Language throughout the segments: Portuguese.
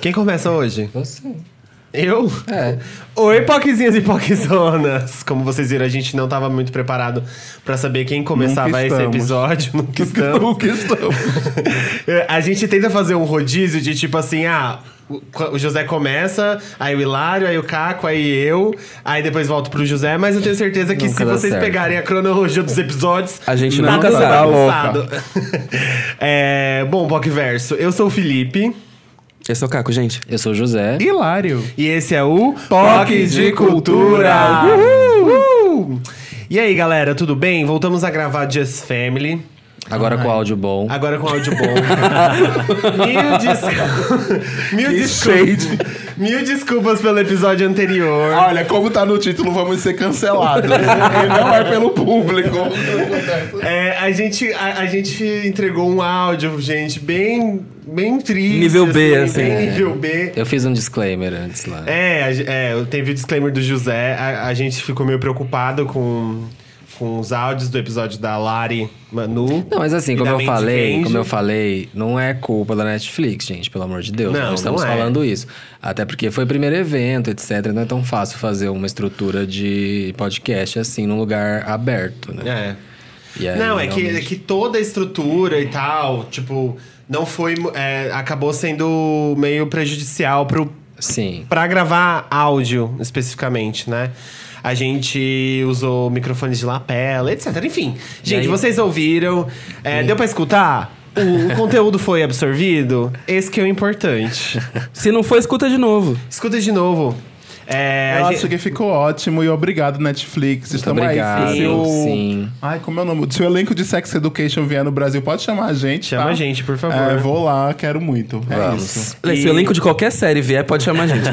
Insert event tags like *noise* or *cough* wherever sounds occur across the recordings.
Quem começa hoje? Você. Eu? É. Oi, poquezinhas e poquezonas! Como vocês viram, a gente não estava muito preparado para saber quem começava esse episódio. Nunca *laughs* estamos. Nunca estamos. *laughs* a gente tenta fazer um rodízio de tipo assim, ah... o- José começa, aí o Hilário, aí o Caco, aí eu, aí depois volto pro José, mas eu tenho certeza que Nunca se vocês certo. pegarem a cronologia dos episódios, A gente nada nunca será tá bagunçado. *laughs* é, bom, Verso, eu sou o Felipe. Eu sou o Caco, gente. Eu sou o José. Hilário. E esse é o POC de Cultura. Uhul! E aí, galera, tudo bem? Voltamos a gravar Just Family. Agora com áudio bom. Agora com áudio bom. *laughs* mil, des... mil, desculpas. mil desculpas pelo episódio anterior. Olha, como tá no título, vamos ser cancelados. E não é pelo público. É, a, gente, a, a gente entregou um áudio, gente, bem, bem triste. Nível B, assim. Bem nível B. Eu fiz um disclaimer antes lá. É, é, teve o disclaimer do José. A, a gente ficou meio preocupado com, com os áudios do episódio da Lari Manu. Não, mas assim, como eu Mandy falei, como eu falei, não é culpa da Netflix, gente, pelo amor de Deus. Não, não estamos não é. falando isso. Até porque foi o primeiro evento, etc. Não é tão fácil fazer uma estrutura de podcast assim num lugar aberto, né? É. Aí, Não, é que, é que toda a estrutura e tal, tipo, não foi. é, acabou sendo meio prejudicial pro, Sim. pra gravar áudio especificamente, né? A gente usou microfones de lapela, etc. Enfim, gente, aí- vocês ouviram. é, deu pra escutar? O, o *laughs* conteúdo foi absorvido? Esse que é o importante. Se não for, escuta de novo. Escuta de novo. É, Eu acho gente- que ficou ótimo e obrigado, Netflix. Estamos obrigado, aí. Se o... sim. Ai, como é o nome? Se o elenco de Sex Education vier no Brasil, pode chamar a gente. Chama tá? a gente, por favor. É, vou lá, quero muito. É Vamos. isso. Se o elenco de qualquer série vier, pode chamar a gente. *laughs*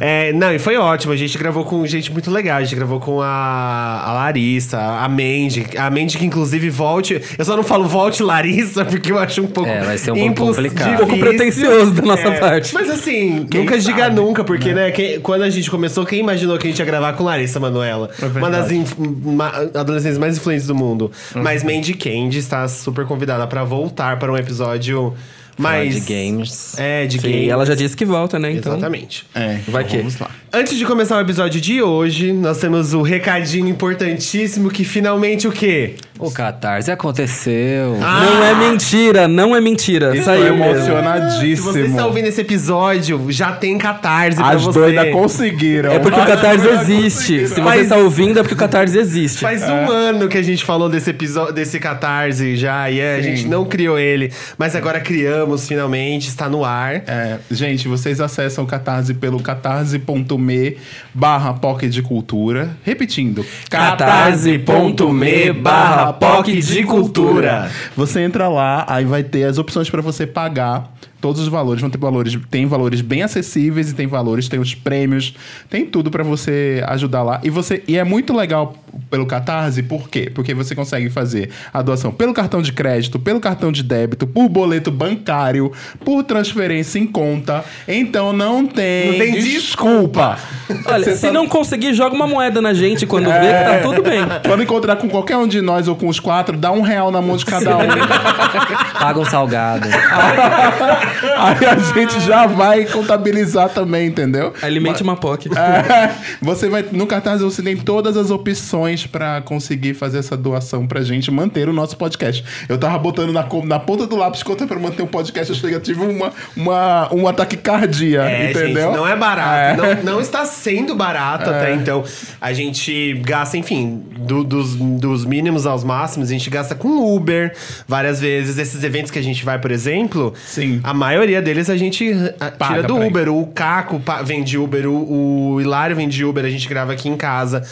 É, não, e foi ótimo. A gente gravou com gente muito legal. A gente gravou com a, a Larissa, a Mandy. A Mandy que, inclusive, volte. Eu só não falo volte Larissa, *laughs* porque eu acho um pouco. É, vai ser um pouco complicado. difícil. Um pouco pretencioso da nossa É, parte. Mas assim, Quem nunca diga sabe, nunca, porque, né, quem- quando a gente começou, quem imaginou que a gente ia gravar com Larissa Manoela? uma das ma- adolescentes mais influentes do mundo. Mas Mandy Candy está super convidada pra voltar para um episódio mais. de games. É, de Sim, games. ela já disse que volta, né? Então. Exatamente. É, Vai que. Vamos lá. Antes de começar o episódio de hoje, nós temos o recadinho importantíssimo que finalmente o quê? O Catarse aconteceu. Não é mentira, não é mentira. Estou Saiu mesmo. Se emocionadíssimo. você está ouvindo esse episódio, já tem catarse pra As você. doidas conseguiram. É porque o As Catarse existe. Se você Faz- está ouvindo, é porque o Catarse existe. Faz um ano que a gente falou desse episódio, desse catarse já, e é, a gente não criou ele, mas agora criamos finalmente, está no ar. É, gente, vocês acessam o Catarse pelo catarse.me barra POC de Cultura. Repetindo, catarse.me barra POC de Cultura. Você entra lá, aí vai ter as opções para você pagar todos os valores. Vão ter valores, tem valores bem acessíveis e tem valores, tem os prêmios, tem tudo para você ajudar lá. E você e é muito legal pelo Catarse, por quê? Porque você consegue fazer a doação pelo cartão de crédito, pelo cartão de débito, por boleto bancário, por transferência em conta. Então não tem, Não tem desculpa. Olha, Você se tá- não conseguir, joga uma moeda na gente quando vê que tá tudo bem. Quando encontrar com qualquer um de nós ou com os quatro, dá um real na mão de cada um. *laughs* Paga um salgado. *laughs* *laughs* Aí a gente já vai contabilizar também, entendeu? Alimente uma POC. É, você vai no cartaz você tem todas as opções pra conseguir fazer essa doação pra gente manter o nosso podcast. Eu tava botando na, na ponta do lápis conta pra manter o podcast, eu cheguei, tive uma, uma, um ataque cardíaco, É, entendeu? gente, não é barato. É. Não, não está sendo barato até então. A gente gasta, enfim, do- dos, dos mínimos aos máximos, a gente gasta com Uber várias vezes. Esses eventos que a gente vai, por exemplo, Sim. a maioria deles a gente ah, Paga tira do pra ir. Uber. O Caco vende Uber, o, o Hilário vende Uber, a gente grava aqui em casa.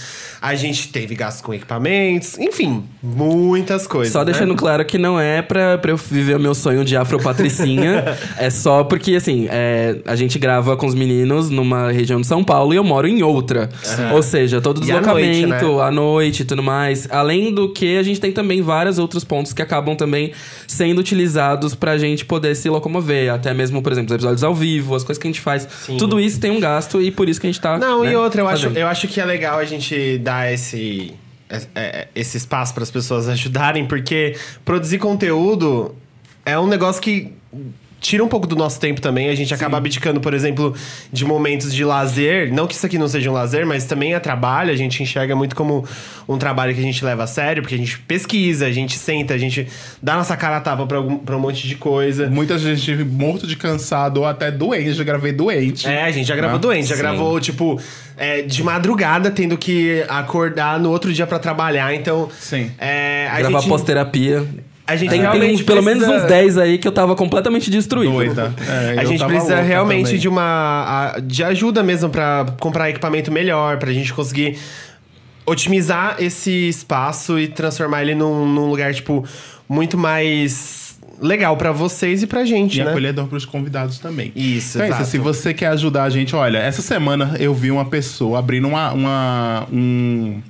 A gente teve gasto com equipamentos, enfim, muitas coisas. Só né? deixando claro que não é pra, pra eu viver o meu sonho de afropatricinha. *laughs* é só porque, assim, é, a gente grava com os meninos numa região de São Paulo e eu moro em outra. Ou seja, todo E à noite, deslocamento, né? à noite e tudo mais. Além do que, a gente tem também vários outros pontos que acabam também sendo utilizados pra gente poder se locomover. Até mesmo, por exemplo, os episódios ao vivo, as coisas que a gente faz. Sim. Tudo isso tem um gasto e por isso que a gente tá. Não, né, e outra, eu acho, eu acho que é legal a gente dar esse, é- é- esse espaço para as pessoas ajudarem, porque produzir conteúdo é um negócio que tira um pouco do nosso tempo também. A gente acaba abdicando, por exemplo, de momentos de lazer. Não que isso aqui não seja um lazer, mas também é trabalho. A gente enxerga muito como um trabalho que a gente leva a sério, porque a gente pesquisa, a gente senta, a gente dá nossa cara a tapa pra, algum- pra um monte de coisa. Muita gente morto de cansado ou até doente. Já gravei doente. É, a gente já gravou Ah, doente, já sim. gravou, tipo, é, de madrugada, tendo que acordar no outro dia pra trabalhar. Então, Sim. é, a Gravar gente, pós-terapia. A gente Tem, tem realmente uns- pelo menos precisa- uns 10 aí que eu tava completamente destruído. Doida. É, a gente precisa realmente também. de uma de ajuda mesmo pra comprar equipamento melhor, pra gente conseguir otimizar esse espaço e transformar ele num, num lugar tipo muito mais legal pra vocês e pra gente, E né? acolhedor pros convidados também. Isso, Então é exato. isso. Se você quer ajudar a gente, olha, essa semana eu vi uma pessoa abrindo uma, uma, um,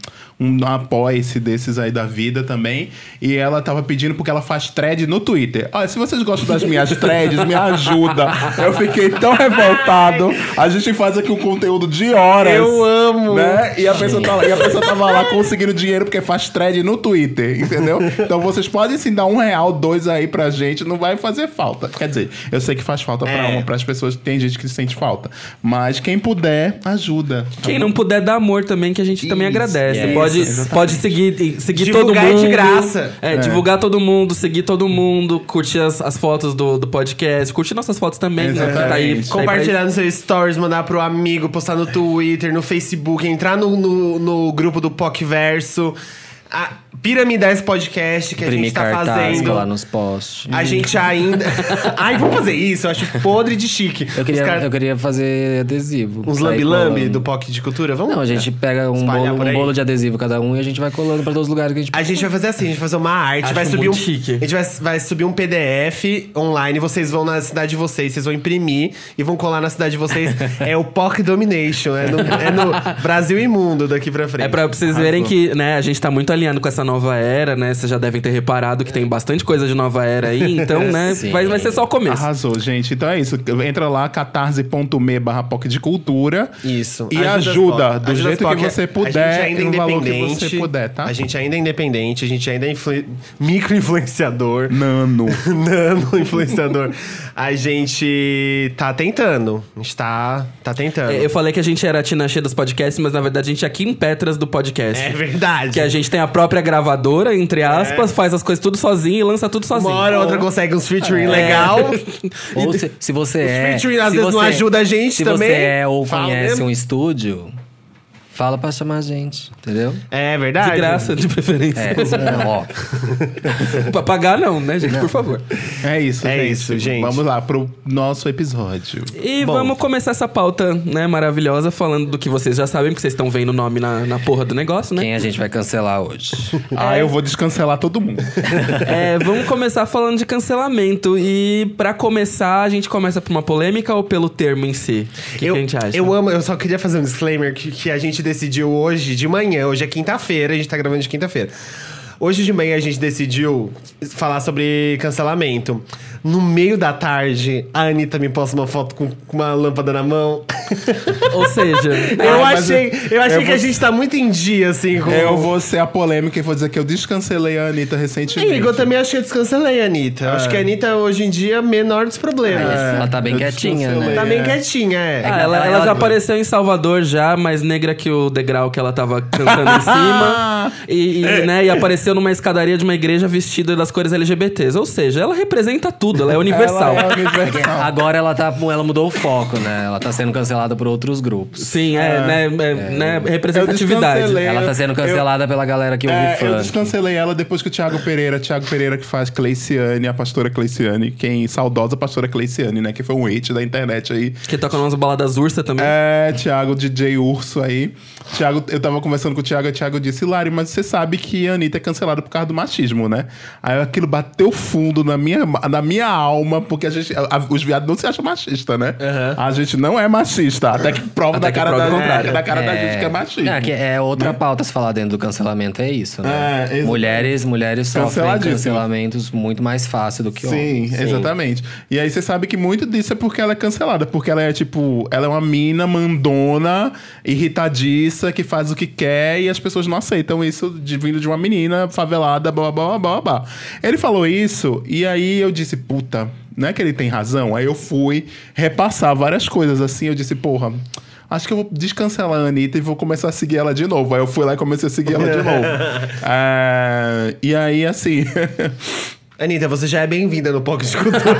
um apoia-se desses aí da vida também. E ela tava pedindo porque ela faz thread no Twitter. Olha, se vocês gostam das minhas threads, me ajuda. Eu fiquei tão revoltado. A gente faz aqui um conteúdo de horas. Eu amo. Né? E a, pessoa tá lá, e a pessoa tava lá conseguindo dinheiro porque faz thread no Twitter, entendeu? Então vocês podem sim dar um real, dois aí pra gente, não vai fazer falta. Quer dizer, eu sei que faz falta pra É. uma, pras pessoas, tem gente que sente falta. Mas quem puder, ajuda. Quem não puder dar amor também, que a gente também Isso, agradece. yes, pode, exatamente. pode seguir, seguir Divulgar todo é de mundo. graça. É, divulgar todo mundo, seguir todo mundo, curtir as, as fotos do, do podcast, curtir nossas fotos também, né? que Tá aí, Exatamente. tá Compartilhar no seu stories, mandar pro amigo, postar no Twitter, no Facebook, entrar no, no, no grupo do PocVerso. A Piramidais Podcast que a gente tá cartaz, fazendo. colar nos posts. A gente ainda. *laughs* Ai, vamos fazer isso. Eu acho podre de chique. Eu queria, Os cara- eu queria fazer adesivo. Uns lambi-lambi do POC de cultura? Vamos? Não, a gente pega um bolo, um bolo de adesivo cada um e a gente vai colando pra todos os lugares que a gente A gente vai fazer assim, a gente vai fazer uma arte, Acho vai subir muito um. chique. A gente vai, vai subir um PDF online, vocês vão na cidade de vocês, vocês vão imprimir e vão colar na cidade de vocês. *laughs* é o POC Domination, é no, é no Brasil imundo daqui pra frente. É pra vocês verem que, né, a gente tá muito alinhado com essa nova era, né? Vocês já devem ter reparado que tem bastante coisa de nova era aí, então, né, *laughs* vai, vai ser só o começo. Arrasou, gente. Então é isso. Entra lá, catarse.me barra POC de cultura. Isso. E ajuda, do Ajuda jeito que você A puder gente ainda no valor que independente. você puder, tá? A gente ainda é independente, a gente ainda é influ... micro-influenciador. Nano. *laughs* Nano influenciador. A gente tá tentando. A gente tá, tá tentando. É, Eu falei que a gente era a Tina Cheia dos podcasts, mas na verdade a gente é Kim Petras do podcast. É verdade. Que a gente tem a própria gravadora, entre aspas, faz as coisas tudo sozinho e lança tudo sozinho. Uma hora ou outra consegue uns featuring É. legal. *laughs* Ou se, se você é. featuring às se vezes não você- ajuda a gente se também. você é ou Fala conhece mesmo. um estúdio, fala pra chamar a gente, entendeu? É verdade. De graça, de preferência. É, ó. *laughs* pra pagar não, né, gente? Por favor. É isso, É gente. isso, gente. Vamos lá pro nosso episódio. E Bom. vamos começar essa pauta, né, maravilhosa, falando do que vocês já sabem, porque vocês estão vendo o nome na, na porra do negócio, né? Quem a gente vai cancelar hoje? Ah, eu vou descancelar todo mundo. *laughs* É, vamos começar falando de cancelamento. E pra começar, a gente começa por uma polêmica ou pelo termo em si? O que, eu, que a gente acha? eu amo, eu só queria fazer um disclaimer que, que a gente decidiu hoje de manhã, hoje é quinta-feira, a gente tá gravando de quinta-feira. Hoje de manhã a gente decidiu falar sobre cancelamento. No meio da tarde, a Anitta me posta uma foto com, com uma lâmpada na mão. *laughs* *laughs* Ou seja, eu mas achei, eu, achei eu que vou- a gente tá muito em dia, assim, com. Eu vou ser a polêmica e vou dizer que eu descancelei a Anitta recentemente. Igor, eu também acho que eu descancelei a Anitta. Eu Acho que a Anitta, hoje em dia, é menor dos problemas. Ela tá bem eu quietinha, né? Tá bem É. quietinha, é. Ah, ela, ela- ela já apareceu em Salvador já, mais negra que o degrau que ela tava cantando em cima. *laughs* E, e, né, e apareceu numa escadaria de uma igreja vestida das cores LGBTs. Ou seja, ela representa tudo, ela é universal. Ela é universal. Agora ela, tá, ela mudou o foco, né? Ela tá sendo cancelada por outros grupos. Sim, é, né, é, né, representatividade. Ela tá sendo cancelada pela galera que ouve É, eu funk. descancelei ela depois que o Thiago Pereira, Thiago Pereira que faz Cleiciane, a pastora Cleiciane, quem saudosa pastora Cleiciane, né, que foi um hate da internet aí. Que toca umas baladas ursa também. É, Thiago, DJ Urso aí. Thiago, eu tava conversando com o Thiago e o Thiago disse, Lari, mas você sabe que a Anitta é cancelada por causa do machismo, né? Aí aquilo bateu fundo na minha, na minha alma, porque a gente, a- os viados não se acham machista, né? A gente não é machista, até que prova Até da que cara, prova da, o contrário. da cara da gente que é machismo. É, que é outra pauta se falar dentro do cancelamento, é isso, né? É, mulheres, mulheres sofrem cancelamentos muito mais fácil do que Sim, homens. exatamente. E aí você sabe que muito disso é porque ela é cancelada. Porque ela é, tipo, ela é uma mina mandona, irritadiça, que faz o que quer e as pessoas não aceitam isso de, vindo de uma menina favelada, blá, blá, blá, blá, blá. Ele falou isso e aí eu disse, puta, não é que ele tem razão? Aí eu fui repassar várias coisas assim. Eu disse, porra. Acho que eu vou descancelar a Anitta e vou começar a seguir ela de novo. Aí eu fui lá e comecei a seguir ela de *laughs* novo. É, e aí, assim. *laughs* Anitta, você já é bem-vinda no Poco *laughs* de Cultura.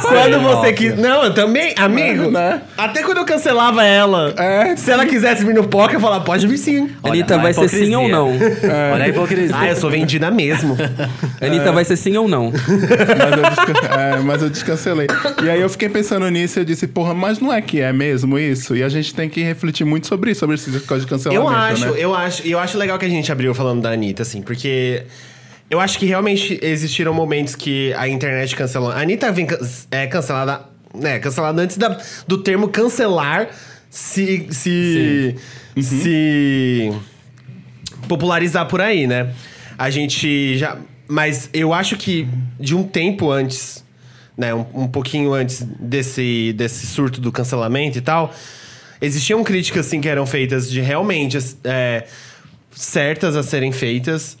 quando você quis. Não, eu também, amigo. Né? Até quando eu cancelava ela. É. Se ela quisesse vir no Poco, eu falava, pode vir sim. Anitta, vai ser sim ou não? *laughs* Olha a hipocrisia. Ah, eu sou vendida mesmo. *laughs* Anitta, vai ser sim ou não? mas, eu descan- é, mas eu descancelei. E aí eu fiquei pensando nisso e eu disse, porra, mas não é que é mesmo isso? E a gente tem que refletir muito sobre isso, sobre esse coisa de cancelamento, Eu acho, né? eu acho, e eu acho legal que a gente abriu falando da Anitta, assim, porque eu acho que realmente existiram momentos que a internet cancelou. A Anitta vem can- é, cancelada, né? Cancelada antes da- do termo cancelar se. se. se popularizar por aí, né? A gente já. Mas eu acho que de um tempo antes, né? Um, um pouquinho antes desse, desse surto do cancelamento e tal, existiam críticas, assim, que eram feitas de realmente é, certas a serem feitas.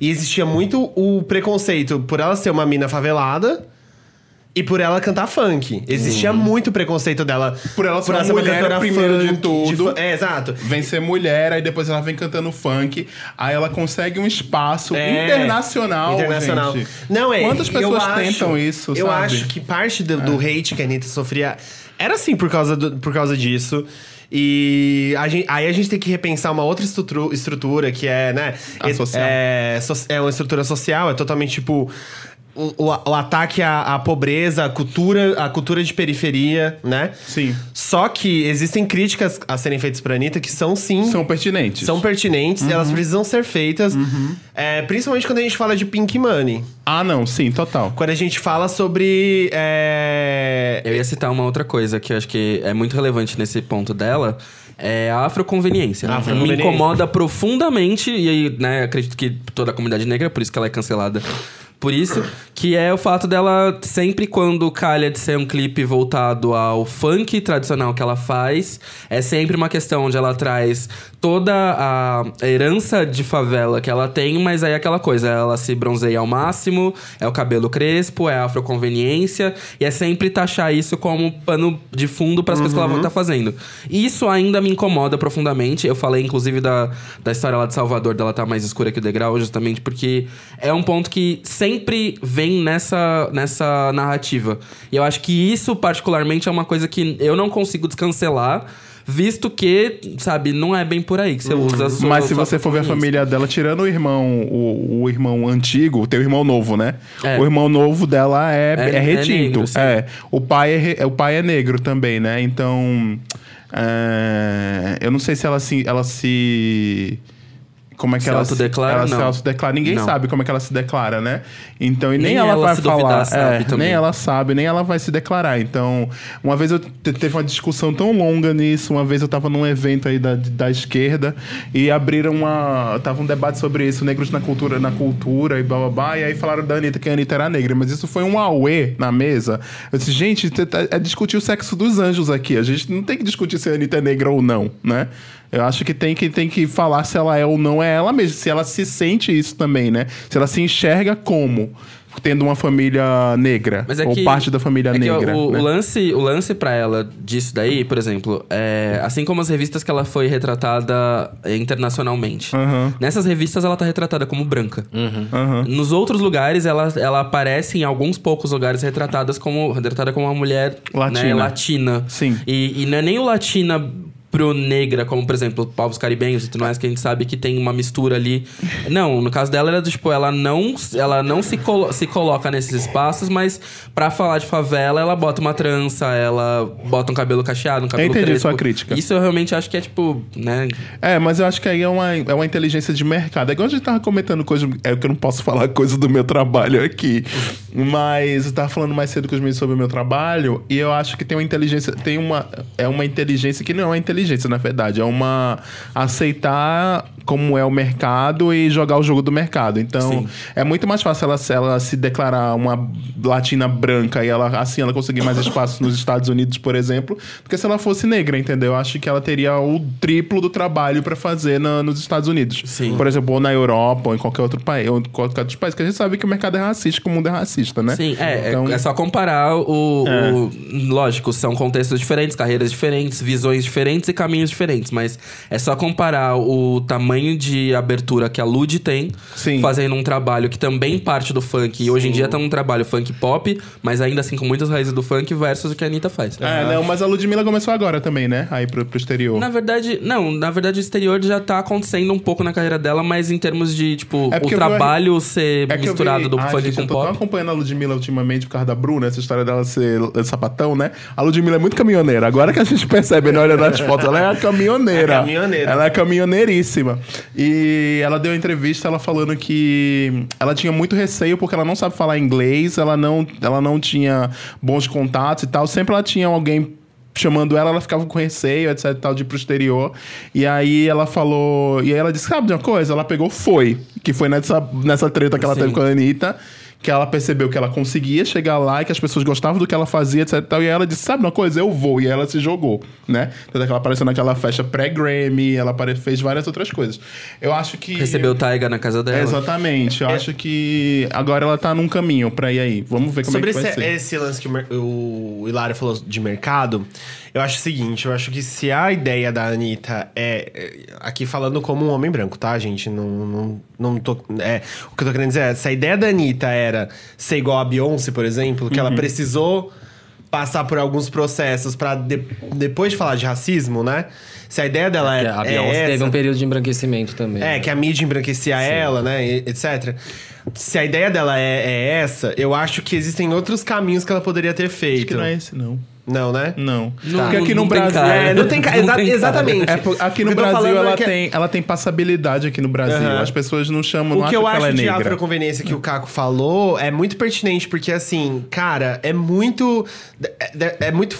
E existia muito o preconceito por ela ser uma mina favelada. E por ela cantar funk. Existia muito preconceito dela. Por ela ser uma mulher primeiro de tudo. fu- é, exato. Vem ser mulher, aí depois ela vem cantando funk, aí ela consegue um espaço É, internacional. Internacional. gente. Não, é. Quantas pessoas acho- tentam isso, Eu sabe? É. acho que parte do, do hate que a Anitta sofria era assim por causa, do- por causa disso. E a gente- aí a gente tem que repensar uma outra estrutura, estrutura que é, né? É- social. É, é uma estrutura social, é totalmente tipo. O, o- o ataque à, à pobreza, à cultura, à cultura de periferia, né? Sim. Só que existem críticas a serem feitas pra Anitta que são sim São pertinentes. são pertinentes, Uhum. elas precisam ser feitas. É, principalmente quando a gente fala de Pink Money. Ah, não, sim, total. Quando a gente fala sobre. é, Eu ia citar uma outra coisa que eu acho que é muito relevante nesse ponto dela. É a afroconveniência. né? Me Afroconveniência. incomoda profundamente, e aí, né, acredito que toda a comunidade negra, por isso que ela é cancelada por isso, que é o fato dela, sempre quando calha de ser um clipe voltado ao funk tradicional que ela faz, é sempre uma questão onde ela traz toda a herança de favela que ela tem, mas aí é aquela coisa, ela se bronzeia ao máximo, é o cabelo crespo, é a afroconveniência, e é sempre taxar isso como pano de fundo para as coisas que ela tá fazendo. Isso ainda me incomoda profundamente. Eu falei, inclusive, da, da história lá de Salvador, dela tá mais escura que o degrau, justamente porque é um ponto que sempre vem nessa, nessa narrativa. E eu acho que isso, particularmente, é uma coisa que eu não consigo descancelar. Visto que, sabe, não é bem por aí que você usa a sua Mas se você for ver a família dela, tirando o irmão, o, o irmão antigo, o teu irmão novo, né? É. O irmão novo dela é, É- é, é retinto. negro, sim. é. O pai é, o pai é negro também, né? Então. é, eu não sei se ela se. Ela se como é que Se ela autodeclara, ela se não. autodeclara. Ninguém Não. sabe como é que ela se declara, né? Então, e nem, Nem ela, ela, vai se falar. duvidar, é, nem ela sabe, nem ela vai se declarar. Então, uma vez eu te- teve uma discussão tão longa nisso, uma vez eu tava num evento aí da, da esquerda e abriram uma. Tava um debate sobre isso, negros na cultura, na cultura e blá blá blá. E aí falaram da Anitta que a Anitta era negra, mas isso foi um auê na mesa. Eu disse, gente, te- te- é discutir o sexo dos anjos aqui. A gente não tem que discutir se a Anitta é negra ou não, né? Eu acho que tem que, tem que falar se ela é ou não é ela mesma, se ela se sente isso também, né? Se ela se enxerga como tendo uma família negra, Mas é ou que, parte da família é que negra. o, né? o lance, o lance para ela disso daí, por exemplo, é, assim como as revistas que ela foi retratada internacionalmente. Aham. Nessas revistas ela tá retratada como branca. Aham. Nos outros lugares, ela, ela aparece em alguns poucos lugares retratadas como, retratada como uma mulher Latina. né, latina. Sim. E, e não é nem o latina negra, como, por exemplo, povos caribenhos e tudo mais, que a gente sabe que tem uma mistura ali. Não, no caso dela, era do, tipo, ela não, ela não se, colo se coloca nesses espaços, mas pra falar de favela, ela bota uma trança, ela bota um cabelo cacheado, um cabelo entendi crespo. sua crítica. Isso eu realmente acho que é, tipo, né... É, mas eu acho que aí é uma, é uma inteligência de mercado. É igual a gente tava comentando coisa. É que eu não posso falar coisa do meu trabalho aqui. Mas eu tava falando mais cedo com os meninos sobre o meu trabalho. E eu acho que tem uma inteligência. Tem uma. É uma inteligência que não é uma inteligência, na verdade. É uma. Aceitar como é o mercado e jogar o jogo do mercado. Então, Sim. é muito mais fácil ela, se- ela se declarar uma latina branca e ela assim ela conseguir mais espaço nos Estados Unidos, por exemplo, do que se ela fosse negra, entendeu? Eu Acho que ela teria o triplo do trabalho pra fazer na- nos Estados Unidos. Sim. Por exemplo, ou na Europa, ou em qualquer outro país, ou em qualquer outro país, que a gente sabe que o mercado é racista, que o mundo é racista, né? Sim, é, é- Então- é só comparar o, É. o- Lógico, são contextos diferentes, carreiras diferentes, visões diferentes e caminhos diferentes, mas é só comparar o tamanho de abertura que a Lud tem, Sim. fazendo um trabalho que também parte do funk, e hoje em dia tá um trabalho funk pop, mas ainda assim com muitas raízes do funk, versus o que a Anitta faz. É, não, mas a Ludmilla começou agora também, né? Aí pro, pro exterior. Na verdade, não, na verdade o exterior já tá acontecendo um pouco na carreira dela, mas em termos de, tipo, É o eu vi- trabalho ser É misturado vi- do Ai, funk gente, com eu tô tão pop. acompanhando a Ludmilla ultimamente por causa da Bruna, essa história dela ser sapatão, né? A Ludmilla é muito caminhoneira. Agora que a gente percebe, né, olhando as fotos, ela é caminhoneira. É caminhoneira. Ela é caminhoneiríssima. E ela deu uma entrevista, ela falando que ela tinha muito receio porque ela não sabe falar inglês, ela não, ela não tinha bons contatos e tal. Sempre ela tinha alguém chamando ela, ela ficava com receio, etc, e tal, de ir pro exterior. E aí ela falou... E aí ela disse, sabe de uma coisa? Ela pegou Foi, que foi nessa, nessa treta que ela Sim. teve com a Anitta, que ela percebeu que ela conseguia chegar lá e que as pessoas gostavam do que ela fazia, etc e tal. E ela disse, sabe uma coisa? Eu vou. E ela se jogou, né? Tanto é que ela apareceu naquela festa pré-Grammy, ela apare- fez várias outras coisas. Eu acho que... Recebeu o Taiga na casa dela. É, exatamente. Eu acho que agora ela tá num caminho pra ir aí. Vamos ver como Sobre é que vai esse, ser. esse lance que o, o Hilário falou de mercado, eu acho o seguinte, eu acho que se a ideia da Anitta é. é, Aqui falando como um homem branco, tá, gente? Não, não, não tô. É, o que eu tô querendo dizer é, se a ideia da Anitta era ser igual a Beyoncé, por exemplo, que ela Uhum. precisou passar por alguns processos pra de- depois de falar de racismo, né? Se a ideia dela Que é, a é Beyoncé teve essa, um período de embranquecimento também. é, que a mídia embranquecia ela, né, e- etc. Se a ideia dela é, é essa, eu acho que existem outros caminhos que ela poderia ter feito. Acho que não é esse, não. Não, né? Não. Não- Porque aqui não no tem Brasil. É, não tem ca- Não exa- tem cara. exatamente. É, aqui no que Brasil é ela, que- tem, ela tem passabilidade aqui no Brasil. Aham. As pessoas não chamam, não O que eu que ela acho é de negra. afroconveniência que o Caco falou é muito pertinente, porque assim, cara, é muito. É, é muito.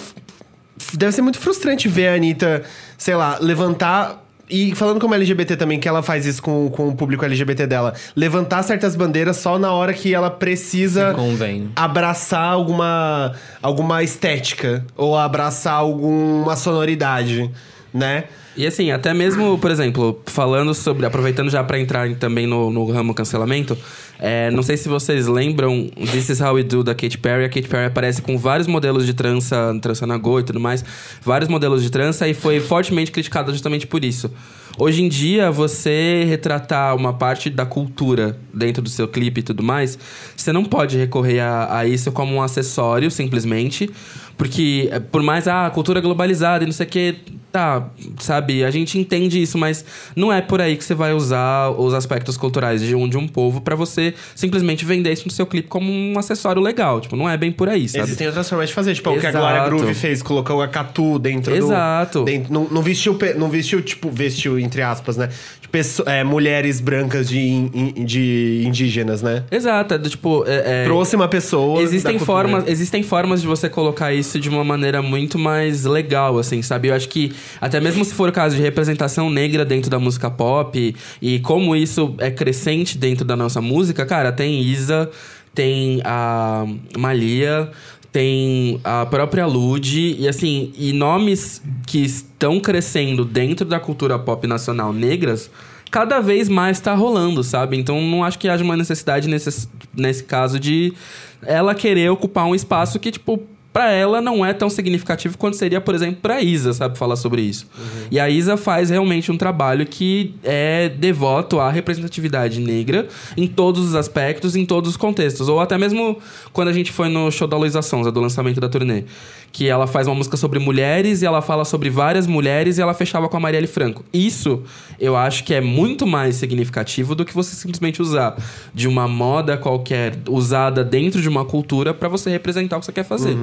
Deve ser muito frustrante ver a Anitta, sei lá, levantar. E falando como LGBT também, que ela faz isso com, com o público LGBT dela. Levantar certas bandeiras só na hora que ela precisa abraçar alguma, alguma estética. Ou abraçar alguma sonoridade, né? E assim, até mesmo, por exemplo, falando sobre. Aproveitando já pra entrar também no, no ramo cancelamento, é, não sei se vocês lembram This Is How We Do da Katy Perry. A Katy Perry aparece com vários modelos de trança, trança na Go e tudo mais, vários modelos de trança e foi fortemente criticada justamente por isso. Hoje em dia, você retratar uma parte da cultura dentro do seu clipe e tudo mais, você não pode recorrer a, a isso como um acessório, simplesmente. Porque, é, por mais, ah, cultura globalizada e não sei o que, tá, sabe? A gente entende isso, mas não é por aí que você vai usar os aspectos culturais de um, de um povo pra você simplesmente vender isso no seu clipe como um acessório legal. Tipo, não é bem por aí, sabe? Existem outras formas de fazer, tipo, o que a Exato. Glória Groove fez, colocou a Catu dentro Exato. do... dentro- não, não vestiu, não vestiu, tipo, vestiu, entre aspas, né? De pesso- é, mulheres brancas de, in- de indígenas, né? Exato, é tipo. É, é- Trouxe uma pessoa Existem formas, existem formas de você colocar isso de uma maneira muito mais legal, assim, sabe? Eu acho que até mesmo se for o caso de representação negra dentro da música pop e como isso é crescente dentro da nossa música, cara, tem Isa, tem a Malia, tem a própria Lud e assim, e nomes que estão crescendo dentro da cultura pop nacional negras cada vez mais tá rolando, sabe? Então não acho que haja uma necessidade nesse, nesse caso de ela querer ocupar um espaço que, tipo, pra ela não é tão significativo quanto seria, por exemplo, pra Isa, sabe, falar sobre isso. E a Isa faz realmente um trabalho que é devoto à representatividade negra em todos os aspectos, em todos os contextos. Ou até mesmo quando a gente foi no show da Luísa Sonza, do lançamento da turnê. Que ela faz uma música sobre mulheres e ela fala sobre várias mulheres e ela fechava com a Marielle Franco. Isso eu acho que é muito mais significativo do que você simplesmente usar de uma moda qualquer usada dentro de uma cultura pra você representar o que você quer fazer.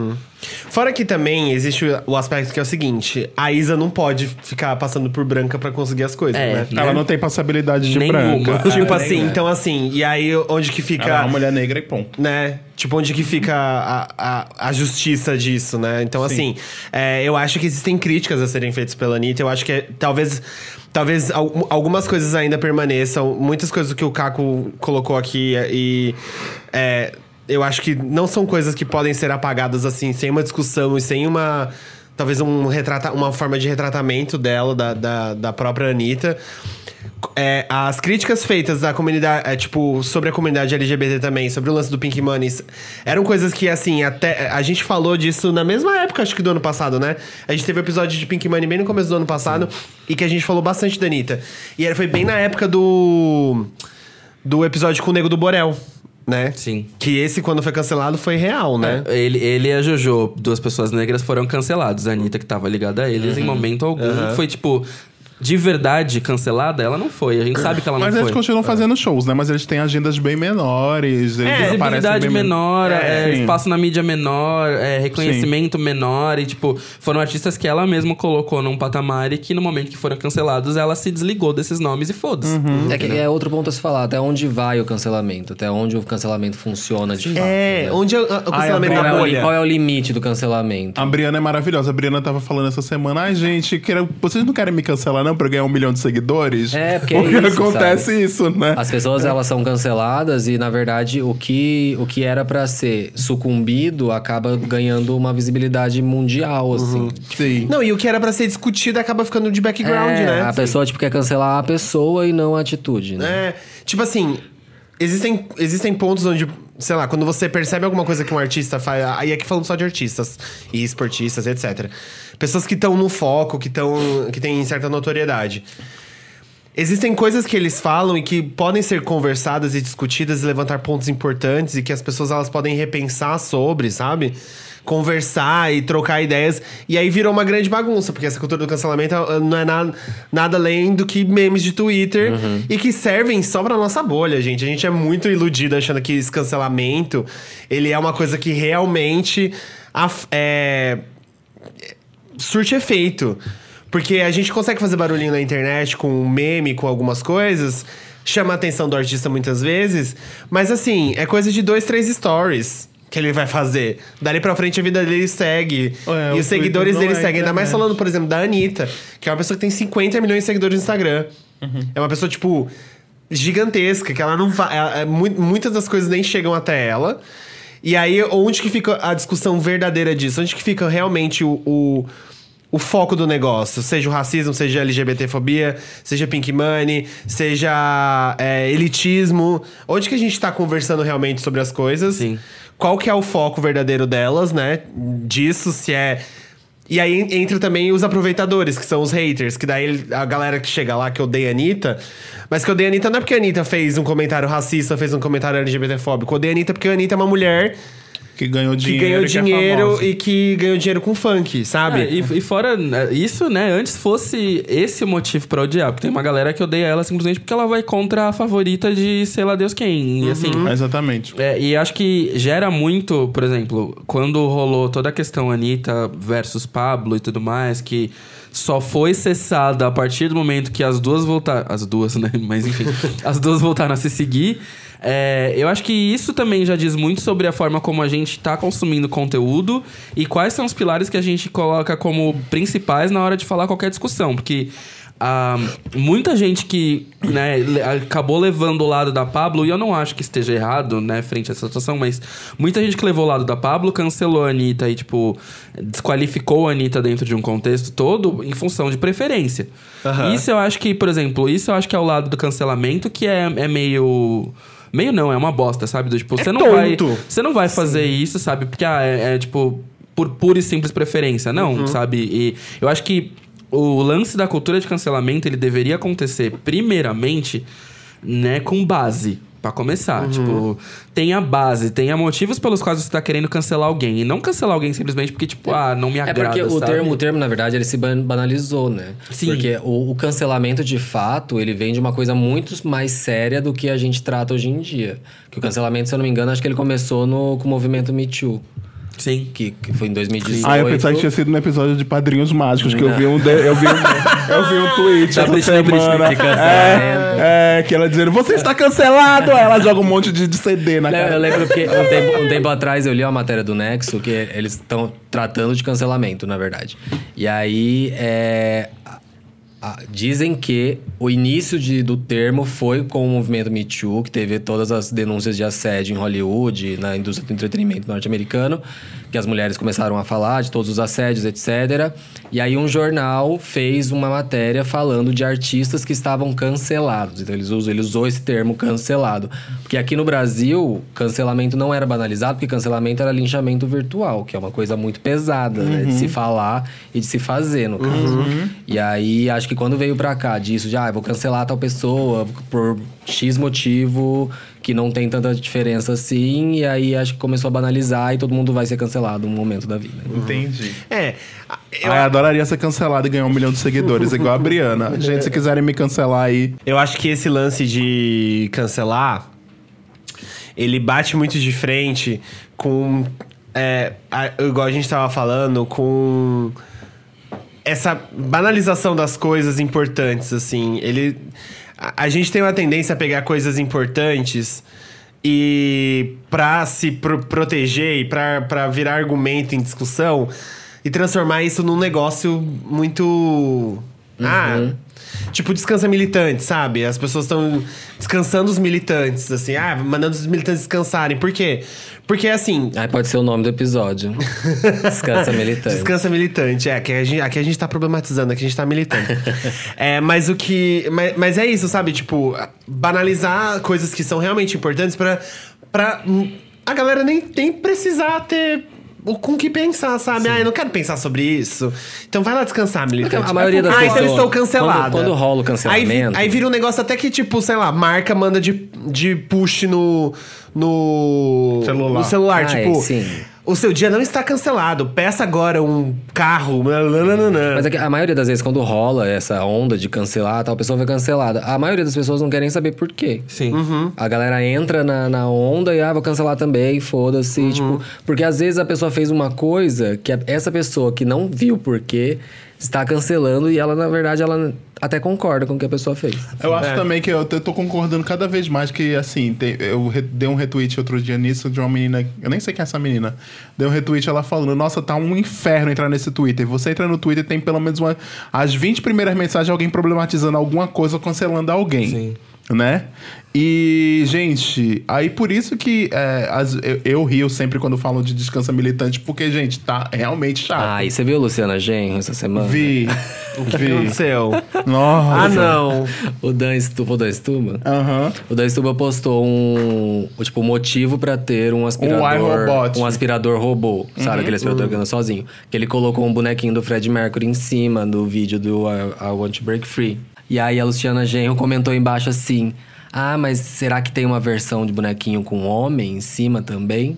Fora que também existe o- aspecto que é o seguinte: a Isa não pode ficar passando por branca pra conseguir as coisas, É, né? Ela não tem passabilidade de Nenhuma. branca. Tipo É, assim, né? então assim, e aí onde que Ela é fica, uma mulher negra e ponto. né? Tipo, onde que fica a, a, a justiça disso, né? Então, assim, é, eu acho que existem críticas a serem feitas pela Anitta. Eu acho que é- talvez, talvez al- algumas coisas ainda permaneçam. Muitas coisas que o Caco colocou aqui e... é, eu acho que não são coisas que podem ser apagadas, assim, sem uma discussão e sem uma... Talvez um retrata, uma forma de retratamento dela, da, da, da própria Anitta. É, as críticas feitas da comunidade, é, tipo, sobre a comunidade LGBT também, sobre o lance do Pink Money, eram coisas que, assim, até. A gente falou disso na mesma época, acho que do ano passado, né? A gente teve o episódio de Pink Money bem no começo do ano passado e que a gente falou bastante da Anitta. E era- foi bem na época do. do episódio com o Nego do Borel, né? Sim. Que esse, quando foi cancelado, foi real, né? Ele, ele e a Jojo, duas pessoas negras, foram cancelados. A Anitta, que tava ligada a eles, Uhum. em momento algum, foi tipo. De verdade cancelada, ela não foi. A gente sabe que ela não Mas foi. eles continuam fazendo shows, né? Mas eles têm agendas bem menores. Eles aparecem Visibilidade bem men- menor, É, é, sim. espaço na mídia menor, é, reconhecimento menor. E, tipo, foram artistas que ela mesma colocou num patamar e que no momento que foram cancelados, ela se desligou desses nomes e foda-se. É que é outro ponto a se falar, até onde vai o cancelamento, até onde o cancelamento funciona de fato. É, né? onde é o, cancelamento Ai, Qual é, o, qual é o limite do cancelamento? A Briana é maravilhosa. A Briana tava falando essa semana. Ai, gente, quero- vocês não querem me cancelar, não, pra eu ganhar um milhão de seguidores? É, porque é Porque isso, acontece sabe? isso, né? As pessoas elas são canceladas e na verdade o que o que era pra ser sucumbido acaba ganhando uma visibilidade mundial assim. Sim. Não, e o que era pra ser discutido acaba ficando de background, É, né? A pessoa tipo quer cancelar a pessoa e não a atitude, né? É, tipo assim, existem, existem pontos onde, sei lá, quando você percebe alguma coisa que um artista faz. Aí aqui falando só de artistas e esportistas, etc. Pessoas que estão no foco, que, tão, que têm certa notoriedade. Existem coisas que eles falam e que podem ser conversadas e discutidas e levantar pontos importantes e que as pessoas elas podem repensar sobre, sabe? Conversar e trocar ideias. E aí virou uma grande bagunça, porque essa cultura do cancelamento não é nada, nada além do que memes de Twitter e que servem só pra nossa bolha, gente. A gente é muito iludido achando que esse cancelamento ele é uma coisa que realmente é, surte efeito. Porque a gente consegue fazer barulhinho na internet com um meme, com algumas coisas, chama a atenção do artista muitas vezes, mas assim, é coisa de dois, três stories que ele vai fazer. Dali pra frente a vida dele segue. É, e os seguidores dele é seguem. Ainda mais internet. falando, por exemplo, da Anitta, que é uma pessoa que tem 50 milhões de seguidores no Instagram. É uma pessoa, tipo, gigantesca, que ela não vai. ela- é mu- muitas das coisas nem chegam até ela. E aí, onde que fica a discussão verdadeira disso? Onde que fica realmente o, o, o foco do negócio? Seja o racismo, seja a LGBTfobia, seja Pink Money, seja é, elitismo. Onde que a gente tá conversando realmente sobre as coisas? Sim. Qual que é o foco verdadeiro delas, né? Disso, se é... E aí entra também os aproveitadores, que são os haters, que daí a galera que chega lá que odeia a Anitta, mas que odeia a Anitta não é porque a Anitta fez um comentário racista, fez um comentário LGBTfóbico. Odeia a Anitta porque a Anitta é uma mulher Que ganhou que dinheiro. ganhou e que é dinheiro e que ganhou dinheiro com funk, sabe? É, e, e fora né, isso, né? Antes fosse esse o motivo pra odiar. Porque tem uma galera que odeia ela simplesmente porque ela vai contra a favorita de sei lá Deus quem. E assim. Exatamente. É, e acho que gera muito, por exemplo, quando rolou toda a questão Anitta versus Pablo e tudo mais, que só foi cessada a partir do momento que as duas voltaram. As duas, né? *laughs* Mas enfim, as duas voltaram a se seguir. É, eu acho que isso também já diz muito sobre a forma como a gente tá consumindo conteúdo e quais são os pilares que a gente coloca como principais na hora de falar qualquer discussão. Porque ah, muita gente que né, acabou levando o lado da Pablo, e eu não acho que esteja errado, né, frente a essa situação, mas muita gente que levou o lado da Pablo cancelou a Anitta e, tipo, desqualificou a Anitta dentro de um contexto todo em função de preferência. Aham. Isso eu acho que, por exemplo, isso eu acho que é o lado do cancelamento que é, é meio. Meio não, é uma bosta, sabe? Do, tipo, você não vai. tonto. Você não vai fazer isso, sabe? Porque ah, é, é, tipo por pura e simples preferência, não, sabe? E eu acho que o lance da cultura de cancelamento ele deveria acontecer primeiramente, né, com base. Pra começar, tipo, tenha base, tenha motivos pelos quais você tá querendo cancelar alguém. E não cancelar alguém simplesmente porque, tipo, ah, não me É agrada, porque o sabe? termo, o termo, na verdade, ele se ban- banalizou, né? Sim. Porque o, o cancelamento, de fato, ele vem de uma coisa muito mais séria do que a gente trata hoje em dia. Que o cancelamento, se eu não me engano, acho que ele começou no, com o movimento Me Too. Sim. Que, que foi em 2018. Ah, eu pensava que tinha sido no episódio de Padrinhos Mágicos, que eu vi um, de- eu vi um, eu vi um tweet Da essa semana. É, é, que ela dizendo, você está cancelado! Aí ela joga um monte de, de CD na Eu- cara. Eu lembro que um tempo, um tempo atrás eu li uma matéria do Nexo que eles estão tratando de cancelamento, na verdade. E aí é, dizem que o início de- do termo foi com o movimento Me Too, que teve todas as denúncias de assédio em Hollywood, na indústria do entretenimento norte-americano, que as mulheres começaram a falar de todos os assédios, etc. E aí um jornal fez uma matéria falando de artistas que estavam cancelados. Então eles usam, ele usou esse termo cancelado. Porque aqui no Brasil, cancelamento não era banalizado, porque cancelamento era linchamento virtual, que é uma coisa muito pesada, né? De se falar e de se fazer, no caso. E aí, acho que quando veio pra cá disso, de ah, vou cancelar tal pessoa por X motivo que não tem tanta diferença assim, e aí acho que começou a banalizar e todo mundo vai ser cancelado um momento da vida. Entendi. É. Eu, Ah, adoraria ser cancelado e ganhar um milhão de seguidores, igual a Briana. *laughs* Gente, se quiserem me cancelar aí. eu acho que esse lance de cancelar, ele bate muito de frente com. É, a- igual a gente tava falando, com essa banalização das coisas importantes, assim. Ele. A, gente tem uma tendência a pegar coisas importantes e pra se pro- proteger e pra virar argumento em discussão e transformar isso num negócio muito. Ah. Tipo, descansa militante, sabe? As pessoas estão descansando os militantes, assim, ah, mandando os militantes descansarem. Por quê? Porque, assim, Aí pode ser o nome do episódio. *laughs* Descansa militante. Descansa militante, é. Que a gente, aqui a gente tá problematizando, aqui a gente tá militando. *laughs* é, mas o que. Mas, mas é isso, sabe? Tipo, banalizar coisas que são realmente importantes hum, a galera nem, nem precisar ter. O, com o que pensar, sabe? Ah, eu não quero pensar sobre isso. Então vai lá descansar, militante. a maioria das ah, então eu pessoas- estou cancelada. quando- quando rola o cancelamento- Aí, aí vira um negócio até que, tipo, sei lá, marca manda de, de push no. No Celular. No celular, Ah, tipo. é, sim. O seu dia não está cancelado. Peça agora um carro. Mas é que a maioria das vezes, quando rola essa onda de cancelar, tal pessoa foi cancelada. A maioria das pessoas não querem saber por quê. Sim. A galera entra na, na onda e, ah, vou cancelar também, foda-se. Tipo, porque às vezes a pessoa fez uma coisa que essa pessoa que não viu por quê está cancelando e ela, na verdade, ela até concorda com o que a pessoa fez. Eu acho também que eu, tô concordando cada vez mais que, assim, tem- eu re- dei um retweet outro dia nisso de uma menina, eu nem sei quem é essa menina, dei um retweet ela falando, nossa, tá um inferno entrar nesse Twitter. Você entra no Twitter tem pelo menos uma, as 20 primeiras mensagens de alguém problematizando alguma coisa ou cancelando alguém. Sim. Né? E, gente, aí por isso que é, as- eu, eu rio sempre quando falam de descansa militante, porque, gente, tá realmente chato. Ah, e você viu Luciana Genro essa semana? Vi. *laughs* O que aconteceu? Nossa. ah, não. O Dan Stuba, o Dan Stuba? Aham. O Dan Stuba postou um, tipo, motivo pra ter um aspirador, iRobot. um aspirador robô, sabe? Aquele aspirador que anda sozinho. Que ele colocou um bonequinho do Fred Mercury em cima do vídeo do I, I Want to Break Free. E aí a Luciana Genro comentou embaixo assim: "Ah, mas será que tem uma versão de bonequinho com homem em cima também?"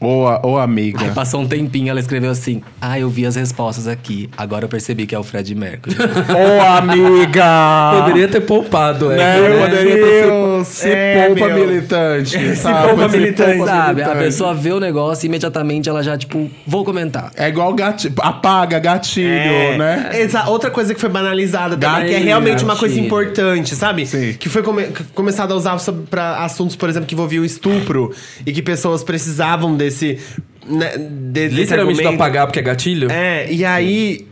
Ô, a- ô, amiga. Aí passou um tempinho, ela escreveu assim: "Ah, eu vi as respostas aqui. Agora eu percebi que é o Fred Mercury." Ô, amiga! Poderia ter poupado, é. Né? Eu né? poderia ter se, se é, poupa meu. militante. Se sabe? poupa militante. Sabe? A pessoa vê o negócio e imediatamente ela já, tipo, vou comentar. É igual gatilho. Apaga, gatilho, É, né? Exa outra coisa que foi banalizada também, que é Gatilho. realmente uma coisa Gatilho. importante, sabe? Sim. Que foi come começado a usar sobre, pra assuntos, por exemplo, que envolviam estupro e que pessoas precisavam desse. Né, de, desse Literalmente argumento. apagar porque é gatilho. É, e aí,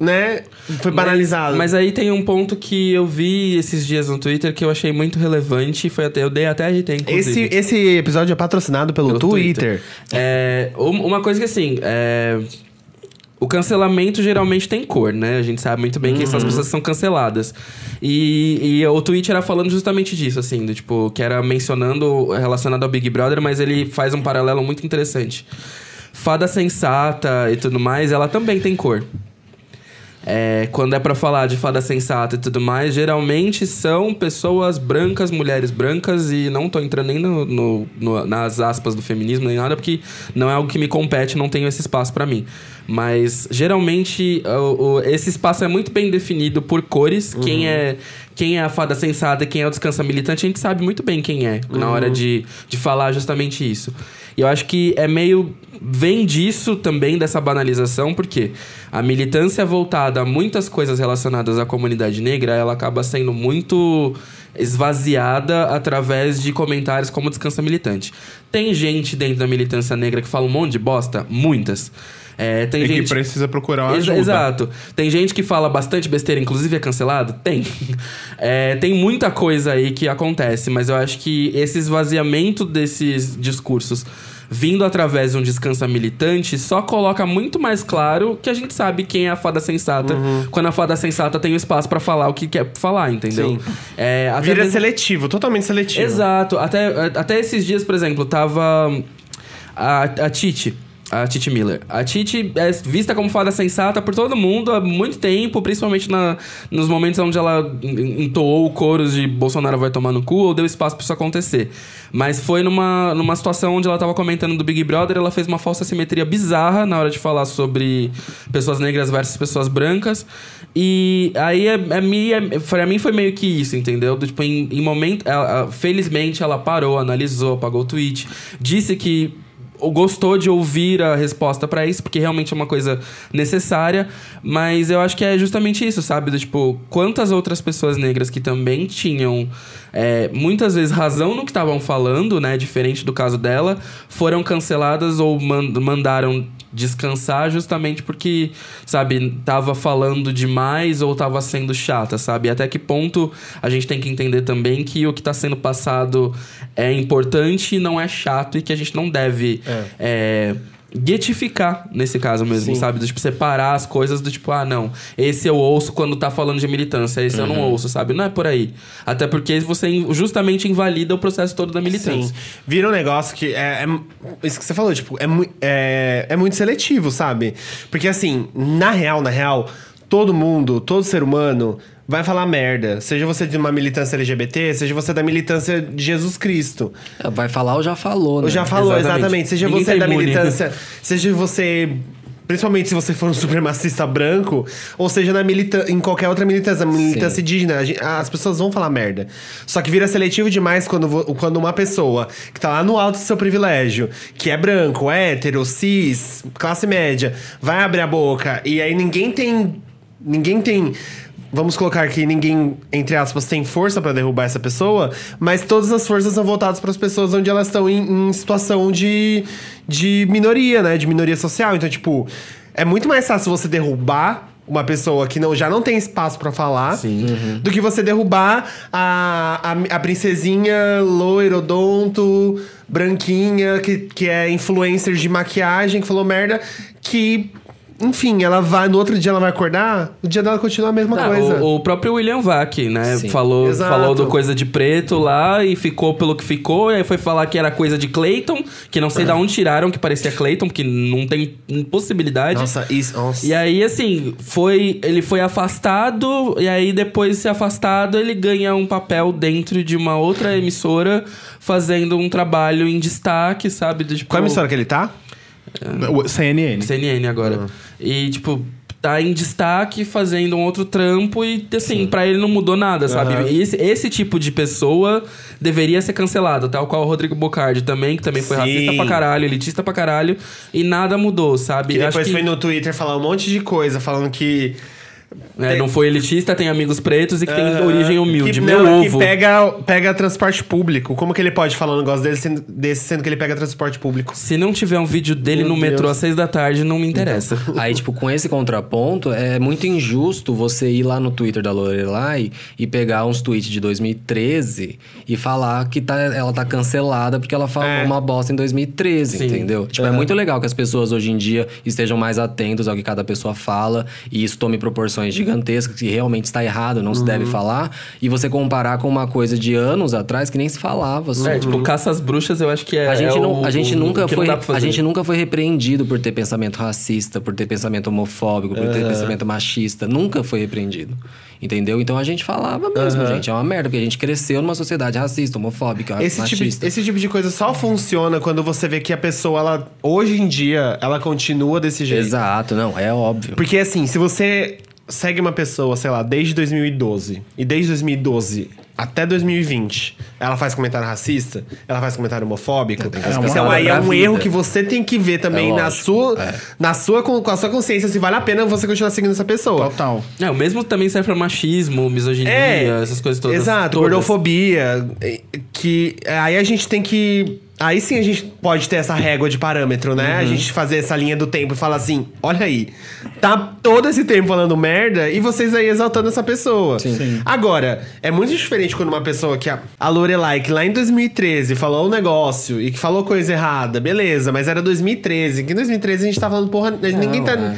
né, foi banalizado. Mas, mas aí tem um ponto que eu vi esses dias no Twitter que eu achei muito relevante. Foi até, eu dei até RT, esse, inclusive. esse episódio é patrocinado pelo, pelo Twitter. É, um- uma coisa que assim. é, o cancelamento geralmente tem cor, né? A gente sabe muito bem que essas Uhum. pessoas são canceladas. E, e o tweet era falando justamente disso, assim, do, tipo, que era mencionando relacionado ao Big Brother, mas ele faz um paralelo muito interessante. Fada sensata e tudo mais, ela também tem cor. É, quando é pra falar de fada sensata e tudo mais, geralmente são pessoas brancas, mulheres brancas, e não tô entrando nem no, no- no- nas aspas do feminismo nem nada, porque não é algo que me compete, não tenho esse espaço pra mim. Mas geralmente o- o- esse espaço é muito bem definido por cores. Quem é quem é a fada sensata e quem é o descansa militante, a gente sabe muito bem quem é na hora de, de falar justamente isso. E eu acho que é meio. Vem disso também, dessa banalização, porque a militância voltada a muitas coisas relacionadas à comunidade negra, ela acaba sendo muito esvaziada através de comentários como descansa militante. Tem gente dentro da militância negra que fala um monte de bosta? Muitas. É, tem E gente que precisa procurar uma Exa- ajuda. Exato. Tem gente que fala bastante besteira, inclusive é cancelado? Tem. *laughs* É, tem muita coisa aí que acontece, mas eu acho que esse esvaziamento desses discursos vindo através de um descansa militante só coloca muito mais claro que a gente sabe quem é a fada sensata quando a fada sensata tem o espaço pra falar o que quer falar, entendeu? Sim. É, Vira mesmo- seletivo, totalmente seletivo. Exato. Até, até esses dias, por exemplo, tava a, a Titi. A Titi Miller. A Titi é vista como fada sensata por todo mundo há muito tempo, principalmente na, nos momentos onde ela en- entoou coros de Bolsonaro vai tomar no cu ou deu espaço pra isso acontecer. Mas foi numa, numa situação onde ela tava comentando do Big Brother, ela fez uma falsa simetria bizarra na hora de falar sobre pessoas negras versus pessoas brancas. E aí, é, é, é, pra mim, foi meio que isso, entendeu? Tipo, em, em momento... ela- felizmente, ela parou, analisou, apagou o tweet. Disse que gostou de ouvir a resposta pra isso, porque realmente é uma coisa necessária, mas eu acho que é justamente isso, sabe? Do tipo, quantas outras pessoas negras que também tinham é, muitas vezes razão no que estavam falando, né? Diferente do caso dela, foram canceladas ou man- mandaram descansar justamente porque, sabe, tava falando demais ou tava sendo chata, sabe? Até que ponto a gente tem que entender também que o que tá sendo passado é importante e não é chato e que a gente não deve é, guetificar nesse caso mesmo, Sim. sabe? Do tipo, separar as coisas do tipo, ah, não, esse eu ouço quando tá falando de militância, esse eu não ouço, sabe? Não é por aí. Até porque você justamente invalida o processo todo da militância. Sim. Vira um negócio que é, é- Isso que você falou, tipo, é, é, é muito seletivo, sabe? Porque assim, na real, na real, todo mundo, todo ser humano vai falar merda. Seja você de uma militância LGBT, seja você da militância de Jesus Cristo. Vai falar ou já falou, né? Ou já falou, Exatamente. exatamente. Seja Ninguém você tá da imune. militância, seja você. Principalmente se você for um supremacista branco, ou seja na milita em qualquer outra militância, militância indígena, a gen- as pessoas vão falar merda. Só que vira seletivo demais quando, quando uma pessoa que tá lá no alto do seu privilégio, que é branco, hétero, cis, classe média, vai abrir a boca e aí ninguém tem. Ninguém tem. Vamos colocar aqui, ninguém, entre aspas, tem força pra derrubar essa pessoa, mas todas as forças são voltadas para as pessoas onde elas estão em, em situação de, de minoria, né? De minoria social. Então, tipo, é muito mais fácil você derrubar uma pessoa que não, já não tem espaço pra falar do que você derrubar a, a, a princesinha loirodonto, branquinha, que, que é influencer de maquiagem, que falou merda, que. Enfim, ela vai. No outro dia ela vai acordar, o dia dela continua a mesma Ah, coisa. o, o próprio William Vac, né? Sim. Falou, Exato. falou do coisa de preto lá e ficou pelo que ficou. E aí foi falar que era coisa de Clayton, que não sei de onde tiraram que parecia Clayton, porque não tem possibilidade. Nossa, isso. Nossa. E aí, assim, foi. Ele foi afastado, e aí, depois de ser afastado, ele ganha um papel dentro de uma outra emissora, fazendo um trabalho em destaque, sabe? Do, tipo, Qual é a emissora que ele tá? O CNN. CNN agora. E, tipo, tá em destaque fazendo um outro trampo e, assim, pra ele não mudou nada, sabe? E Esse, esse tipo de pessoa deveria ser cancelado, tal qual o Rodrigo Bocardi também, que também foi Sim. racista pra caralho, elitista pra caralho, e nada mudou, sabe? Que Acho depois que- foi no Twitter falar um monte de coisa, falando que. É, Tem- não foi elitista, tem amigos pretos e que tem Ah, origem humilde. Que, Meu não, ovo. que pega, pega transporte público. Como que ele pode falar um negócio dele sendo, desse, sendo que ele pega transporte público? Se não tiver um vídeo dele Meu no metrô Deus. às seis da tarde, não me interessa. Aí, tipo, com esse contraponto, é muito injusto você ir lá no Twitter da Lorelai e pegar uns tweets de 2013 e falar que tá, ela tá cancelada porque ela falou É. uma bosta em 2013, Sim. entendeu? Tipo, é muito legal que as pessoas hoje em dia estejam mais atentos ao que cada pessoa fala e isso tome proporções gigantescas, que realmente está errado, não se deve Uhum. falar, e você comparar com uma coisa de anos atrás que nem se falava. sobre. É, tipo, caça às bruxas eu acho que é. A gente, é não, a gente o- nunca o foi a gente nunca foi repreendido por ter pensamento racista, por ter pensamento homofóbico, por ter pensamento machista, nunca foi repreendido. Entendeu? Então a gente falava mesmo, gente. É uma merda, porque a gente cresceu numa sociedade racista, homofóbica, Esse tipo, machista. esse tipo de coisa só funciona quando você vê que a pessoa, ela, hoje em dia, ela continua desse jeito. Exato, não, é óbvio. Porque assim, se você segue uma pessoa, sei lá, desde 2012, e desde 2012 até 2020, ela faz comentário racista, ela faz comentário homofóbico. tem que fazer então aí é um vida. erro que você tem que ver também É na lógico, sua, é. na sua, com com a sua consciência se vale a pena você continuar seguindo essa pessoa. Total. É, o mesmo também serve pra machismo, misoginia, essas coisas todas. É, Exato, todas. gordofobia. Que aí a gente tem que. Aí sim a gente pode ter essa régua de parâmetro, né? A Uhum. gente fazer essa linha do tempo e falar assim: olha aí, tá todo esse tempo falando merda e vocês aí exaltando essa pessoa. Sim. Agora, é muito diferente quando uma pessoa que a, a Lorelai, que lá em 2013 falou um negócio e que falou coisa errada, beleza, mas era 2013. Que em 2013 a gente tá falando, porra, ninguém tá. é.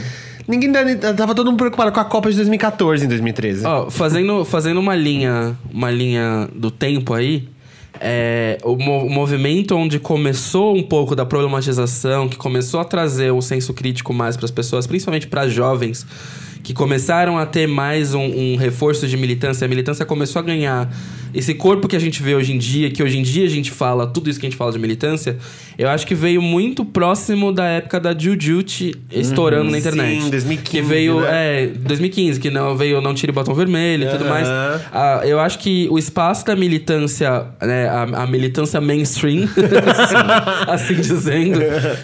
Ninguém tá- tava todo mundo preocupado com a Copa de 2014 em 2013. Ó, fazendo, fazendo uma linha, uma linha do tempo aí, é, o, mo- o movimento onde começou um pouco da problematização, que começou a trazer o senso crítico mais para as pessoas, principalmente para jovens, que começaram a ter mais um, um reforço de militância. A militância começou a ganhar esse corpo que a gente vê hoje em dia, que hoje em dia a gente fala, tudo isso que a gente fala de militância, eu acho que veio muito próximo da época da Jujut estourando na internet. Sim, 2015, Que veio, né? é, 2015, que não veio Não Tire Botão Vermelho e tudo Aham. mais. Ah, eu acho que o espaço da militância, né, a, a militância mainstream, *laughs* assim dizendo,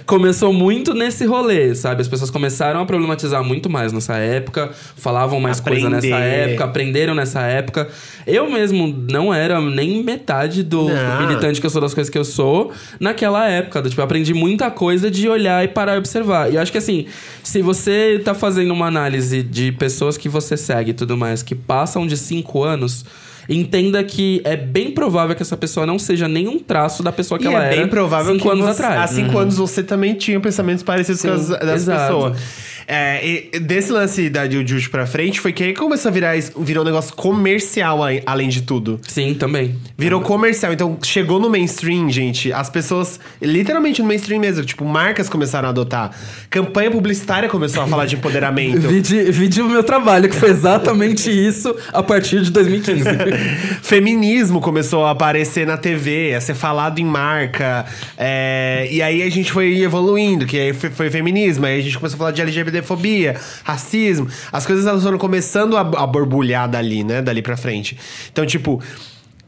começou muito nesse rolê, sabe? As pessoas começaram a problematizar muito mais nessa época, falavam mais coisa Aprender. nessa época, aprenderam nessa época. Eu mesmo não era nem metade do Não. militante que eu sou das coisas que eu sou naquela época. Do, tipo, eu aprendi muita coisa de olhar e parar e observar. E eu acho que assim, se você tá fazendo uma análise de pessoas que você segue e tudo mais, que passam de cinco anos. Entenda que é bem provável que essa pessoa não seja nenhum traço da pessoa que e ela é era bem provável cinco que anos você- atrás. Uhum. há cinco anos você também tinha pensamentos parecidos com Sim, as das exato. pessoas. É, desse lance da Juju pra frente, foi que aí começou a virar, virou um negócio comercial, além de tudo. Sim, também. Virou comercial. Então, chegou no mainstream, gente. As pessoas, literalmente no mainstream mesmo, tipo, marcas começaram a adotar. Campanha publicitária começou a falar de empoderamento. *laughs* Vide, vide o meu trabalho, que foi exatamente *laughs* isso a partir de 2015. *laughs* Feminismo começou a aparecer na TV, a ser falado em marca. é, e aí a gente foi evoluindo, que aí foi, foi feminismo. Aí a gente começou a falar de LGBTfobia, racismo. As coisas elas foram começando a, a borbulhar dali, né? Dali pra frente. Então, tipo.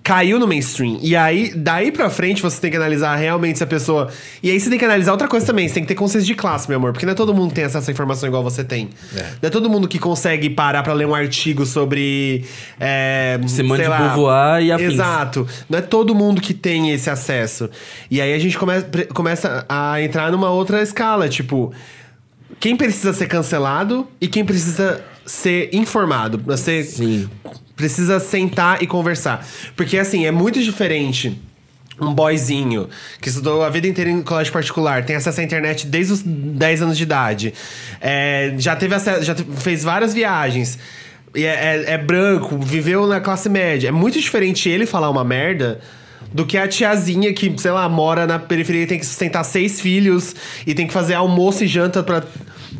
Caiu no mainstream. E aí, daí pra frente, você tem que analisar realmente se a pessoa. E aí você tem que analisar outra coisa também. Você tem que ter consciência de classe, meu amor. Porque não é todo mundo que tem acesso à informação igual você tem. Não é todo mundo que consegue parar pra ler um artigo sobre. É, Simone de lá, Beauvoir e afins. Exato. Não é todo mundo que tem esse acesso. E aí a gente come começa a entrar numa outra escala, tipo, quem precisa ser cancelado e quem precisa ser informado, ser Sim. precisa sentar e conversar. Porque assim, é muito diferente um boyzinho que estudou a vida inteira em colégio particular, tem acesso à internet desde os 10 anos de idade, é, já teve acesso, já fez várias viagens. e É, é- é branco, viveu na classe média. É muito diferente ele falar uma merda do que a tiazinha que, sei lá, mora na periferia e tem que sustentar seis filhos e tem que fazer almoço e janta pra,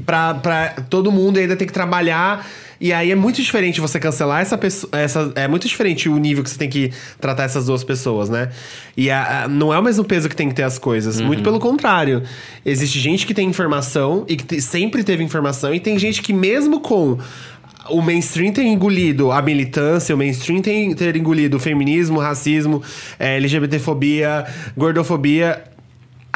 pra, pra todo mundo e ainda tem que trabalhar. E aí é muito diferente você cancelar essa pessoa. Essa, é muito diferente o nível que você tem que tratar essas duas pessoas, né? E a- a- não é o mesmo peso que tem que ter as coisas. Muito pelo contrário. Existe gente que tem informação e que te- sempre teve informação, e tem gente que, mesmo com o mainstream ter engolido a militância, o mainstream tem, ter engolido o feminismo, o racismo, eh, LGBTfobia, gordofobia.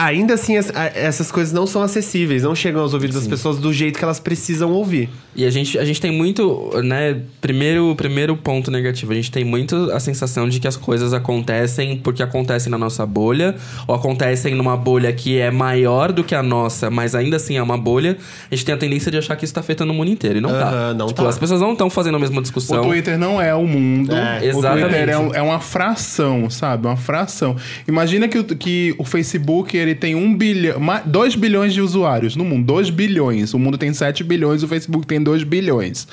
Ainda assim, as- a- essas coisas não são acessíveis, não chegam aos ouvidos das pessoas do jeito que elas precisam ouvir. E a gente, a gente tem muito, né? Primeiro, primeiro ponto negativo, a gente tem muito a sensação de que as coisas acontecem porque acontecem na nossa bolha, ou acontecem numa bolha que é maior do que a nossa, mas ainda assim é uma bolha. A gente tem a tendência de achar que isso tá afetando o mundo inteiro. E não tá. Aham, não tipo, tá. as pessoas não estão fazendo a mesma O discussão. Twitter não é o mundo. É, o exatamente. Twitter é, é uma fração, sabe? Uma fração. Imagina que o, que o Facebook ele ele tem um bilhão, 2 bilhões de usuários no mundo, 2 bilhões. O mundo tem 7 bilhões, o Facebook tem 2 bilhões.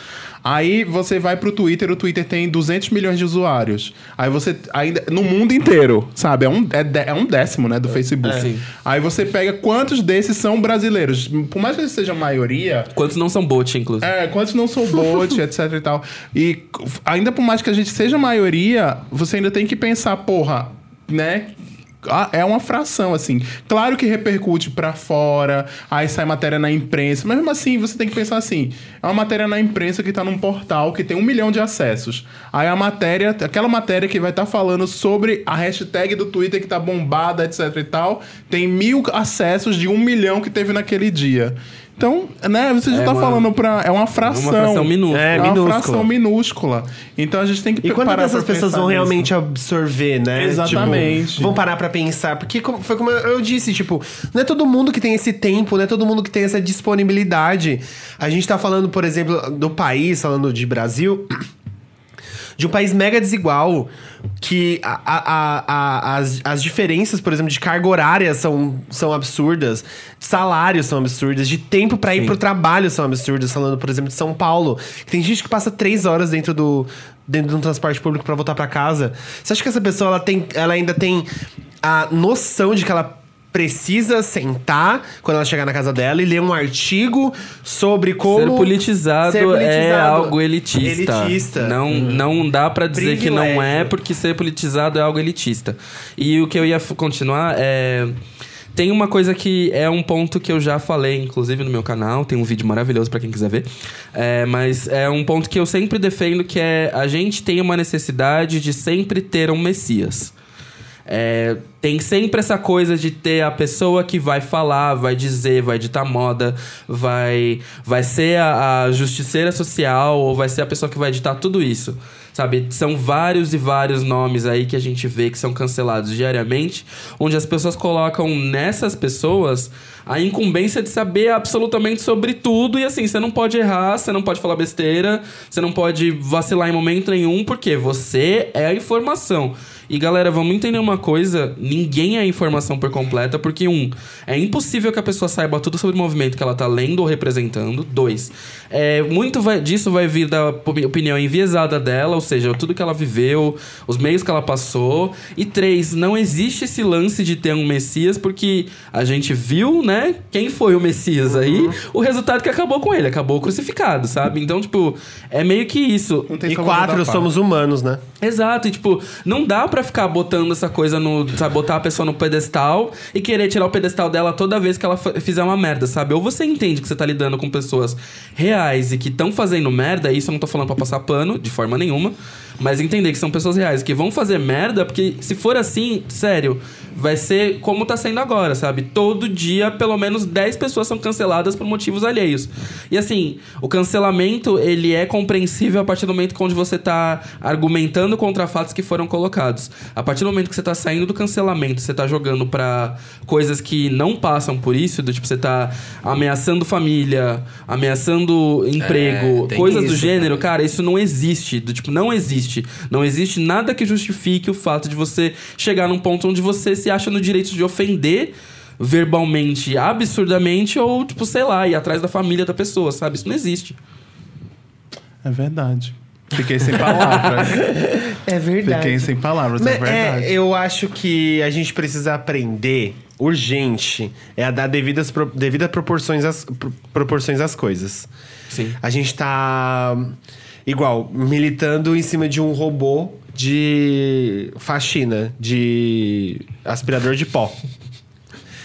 Aí você vai pro Twitter, o Twitter tem 200 milhões de usuários. Aí você ainda no mundo inteiro, sabe? É um, é, é um décimo, né, do Facebook. Sim. Aí você pega quantos desses são brasileiros. Por mais que eles sejam maioria, Quantos não são bot, inclusive? é, quantos não são bot, *laughs* etc e tal. E ainda por mais que a gente seja maioria, você ainda tem que pensar, porra, né? Ah, É uma fração, assim. Claro que repercute pra fora, aí sai matéria na imprensa, mas mesmo assim você tem que pensar assim: é uma matéria na imprensa que tá num portal que tem um milhão de acessos. Aí a matéria, aquela matéria que vai estar falando sobre a hashtag do Twitter que tá bombada, etc e tal, tem mil acessos de um milhão que teve naquele dia. Então, né, você já É tá uma- falando pra. É uma fração. Uma fração minúscula. É, É, uma minúscula. fração minúscula. Então a gente tem que E quantas dessas pra pessoas vão nisso. realmente absorver, né? Exatamente. Tipo, vão parar pra pensar. Porque foi como eu disse, tipo, não é todo mundo que tem esse tempo, não é todo mundo que tem essa disponibilidade. A gente tá falando, por exemplo, do país, falando de Brasil. De um país mega desigual, que a- a- a- as, as diferenças, por exemplo, de carga horária são, são absurdas, de salários são absurdas, de tempo pra ir pro trabalho são absurdas. Falando, por exemplo, de São Paulo, que tem gente que passa três horas dentro do dentro de um transporte público pra voltar pra casa. Você acha que essa pessoa ela tem, ela ainda tem a noção de que ela precisa sentar quando ela chegar na casa dela e ler um artigo sobre como Ser politizado, ser é politizado. algo elitista. Elitista. Não, não dá pra dizer que não é, Privilégio. porque ser politizado é algo elitista. E o que eu ia continuar é. Tem uma coisa que é um ponto que eu já falei, inclusive no meu canal, tem um vídeo maravilhoso pra quem quiser ver. É, mas é um ponto que eu sempre defendo que é a gente tem uma necessidade de sempre ter um Messias. É, tem sempre essa coisa de ter a pessoa que vai falar, vai dizer, vai ditar moda, vai, vai ser a, a justiceira social ou vai ser a pessoa que vai ditar tudo isso. Sabe? São vários e vários nomes aí que a gente vê que são cancelados diariamente, onde as pessoas colocam nessas pessoas a incumbência de saber absolutamente sobre tudo. E assim, você não pode errar, você não pode falar besteira, você não pode vacilar em momento nenhum, porque você é a informação. E galera, vamos entender uma coisa: ninguém é informação por completa, porque, um, é impossível que a pessoa saiba tudo sobre o movimento que ela tá lendo ou representando. Dois, é, muito vai- disso vai vir da opi- opinião enviesada dela, ou seja, tudo que ela viveu, os meios que ela passou. E três, não existe esse lance de ter um Messias, porque a gente viu, né, quem foi o Messias aí, o resultado que acabou com ele, acabou crucificado, sabe? Então, tipo, é meio que isso. E quatro somos humanos, né? Exato, e tipo, não dá pra ficar botando essa coisa no. Sabe, botar a pessoa no pedestal e querer tirar o pedestal dela toda vez que ela fizer uma merda, sabe? Ou você entende que você tá lidando com pessoas reais e que estão fazendo merda, isso eu não tô falando pra passar pano, de forma nenhuma, mas entender que são pessoas reais que vão fazer merda, porque se for assim, sério, vai ser como tá sendo agora, sabe? Todo dia, pelo menos 10 pessoas são canceladas por motivos alheios. E assim, o cancelamento, ele é compreensível a partir do momento onde você tá argumentando contra fatos que foram colocados. A partir do momento que você tá saindo do cancelamento, você tá jogando pra coisas que não passam por isso, do tipo, você tá ameaçando família, ameaçando emprego, tem coisas do isso, gênero, cara, isso não existe. Do tipo, não existe. Não existe nada que justifique o fato de você chegar num ponto onde você se acha no direito de ofender verbalmente, absurdamente, ou, tipo, sei lá, ir atrás da família da pessoa, sabe? Isso não existe. É verdade. Fiquei sem palavras. *laughs* É verdade. Fiquei sem palavras, é Mas, verdade. é, eu acho que a gente precisa aprender urgente é a dar devidas, pro- devidas proporções, às, pro- proporções às coisas. Sim. A gente tá igual militando em cima de um robô de faxina, de aspirador de pó.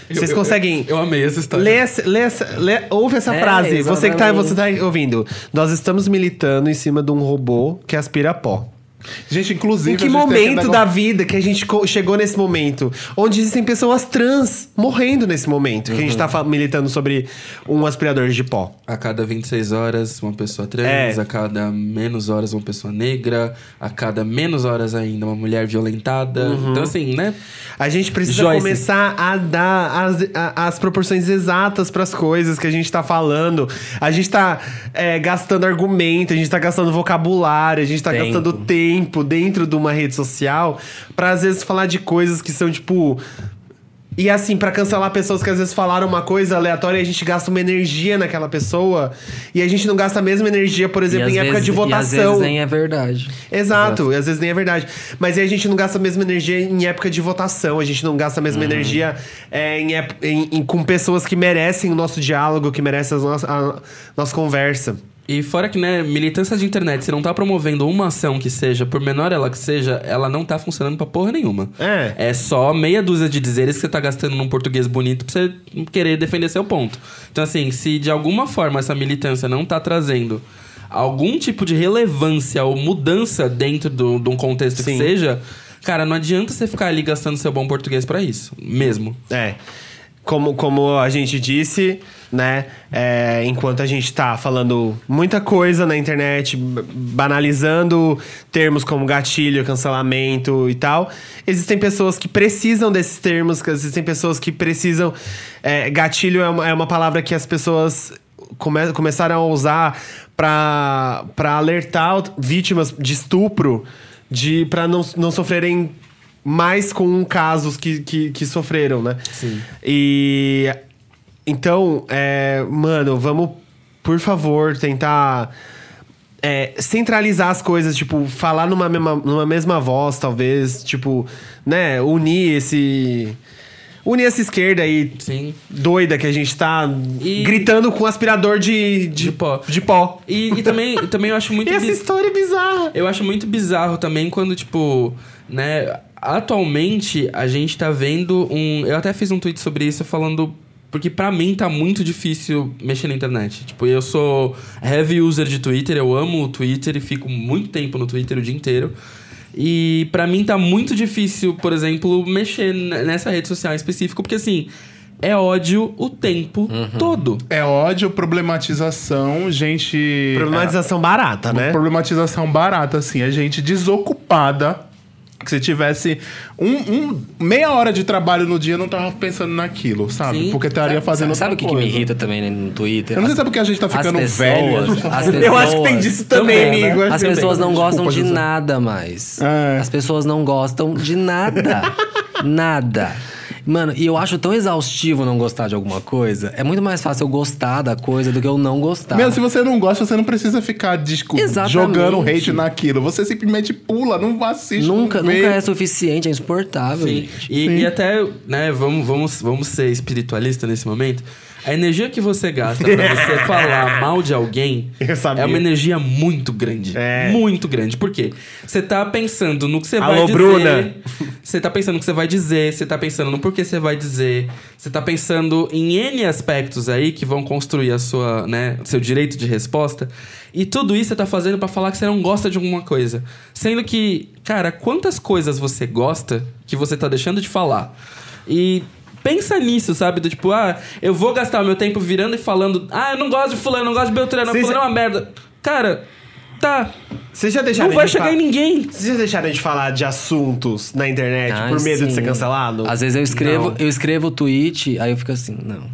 Vocês Eu- eu- conseguem Eu, amei essa história. Lê essa, lê essa- lê- ouve essa É, frase. Você que tá, exatamente. você tá ouvindo. Nós estamos militando em cima de um robô que aspira pó. Gente, inclusive. Em que a gente tem momento da vida que a gente chegou nesse momento? Onde existem pessoas trans morrendo nesse momento. Que a gente tá fa- militando sobre um aspirador de pó. A cada 26 horas, uma pessoa trans. É. A cada menos horas, uma pessoa negra. A cada menos horas ainda, uma mulher violentada. Uhum. Então, assim, né? A gente precisa Joyce. começar a dar as, a- as proporções exatas pras coisas que a gente tá falando. A gente tá é, gastando argumento, a gente tá gastando vocabulário, a gente tá Tempo. gastando tempo dentro de uma rede social pra às vezes falar de coisas que são tipo. E assim, pra cancelar pessoas que às vezes falaram uma coisa aleatória, a gente gasta uma energia naquela pessoa. E a gente não gasta a mesma energia, por exemplo, em época de vezes- E às votação. vezes nem é verdade. Exato, e às vezes nem é verdade. Mas aí a gente não gasta a mesma energia em época de votação, a gente não gasta a Uhum. mesma energia é, em, em- em- com pessoas que merecem o nosso diálogo, que merecem nossas- a nossa conversa. E fora que, né, militância de internet, você não tá promovendo uma ação que seja, por menor ela que seja, ela não tá funcionando pra porra nenhuma. É. É só meia dúzia de dizeres que você tá gastando num português bonito pra você querer defender seu ponto. Então, assim, se de alguma forma essa militância não tá trazendo algum tipo de relevância ou mudança dentro de um contexto Sim. que seja, cara, não adianta você ficar ali gastando seu bom português pra isso. Mesmo. É. Como, como a gente disse, né? é, enquanto a gente tá falando muita coisa na internet, banalizando termos como gatilho, cancelamento e tal, existem pessoas que precisam desses termos, existem pessoas que precisam. é, gatilho é uma, é uma palavra que as pessoas come- começaram a usar pra alertar vítimas de estupro de para não, não sofrerem mais com casos que, que, que sofreram, né? Sim. E então, é, mano, vamos, por favor, tentar é, centralizar as coisas, tipo, falar numa mesma, numa mesma voz, talvez, tipo, né, unir esse. Unir essa esquerda aí Sim. doida que a gente tá E- gritando com aspirador de, de, De pó. De pó. E, e também, também eu acho *laughs* muito E essa biz- história é bizarra. Eu acho muito bizarro também quando, tipo, né, atualmente a gente tá vendo um. Eu até fiz um tweet sobre isso falando. Porque pra mim tá muito difícil mexer na internet. Tipo, eu sou heavy user de Twitter, eu amo o Twitter e fico muito tempo no Twitter o dia inteiro. E pra mim tá muito difícil, por exemplo, mexer nessa rede social em específico, porque assim, é ódio o tempo todo. É ódio, problematização, gente. Problematização barata, é, né? Problematização barata, assim. É gente desocupada. Que se tivesse um, um- meia hora de trabalho no dia, não tava pensando naquilo, sabe? Sim. Porque estaria fazendo Sabe o que, que me irrita também né, no Twitter? Eu não sei se é porque a gente tá ficando pessoas- velho. as *laughs* Eu acho que tem pessoas- disso também, Também, né? amigo. acho As pessoas não Desculpa, gostam de nada mais. É. As pessoas não gostam de nada. *laughs* nada. Mano, e eu acho tão exaustivo não gostar de alguma coisa. É muito mais fácil eu gostar da coisa do que eu não gostar. Meu, se você não gosta, você não precisa ficar discu- Exatamente. jogando hate naquilo. Você simplesmente pula, não assiste, nunca, nunca é suficiente, é insuportável. Sim. E, e até, né, vamos, vamos, vamos ser espiritualista nesse momento. A energia que você gasta pra você *laughs* falar mal de alguém é uma energia muito grande. É. Muito grande. Por quê? Você tá pensando no que você vai dizer. Bruna. *laughs* Você tá pensando no que você vai dizer, você tá pensando no porquê você vai dizer. Você tá pensando em N aspectos aí que vão construir a sua, né, seu direito de resposta. E tudo isso você tá fazendo pra falar que você não gosta de alguma coisa. Sendo que, cara, quantas coisas você gosta que você tá deixando de falar? E pensa nisso, sabe? Do tipo, ah, eu vou gastar meu tempo virando e falando, ah, eu não gosto de fulano, não gosto de Beltrano, fulano é uma merda. Cara, tá. Vocês já deixaram Não vai de chegar fa- em ninguém. Vocês já deixaram de falar de assuntos na internet Ai, por medo de sim. ser cancelado? Às vezes eu escrevo, Não. eu escrevo o tweet, aí eu fico assim, não.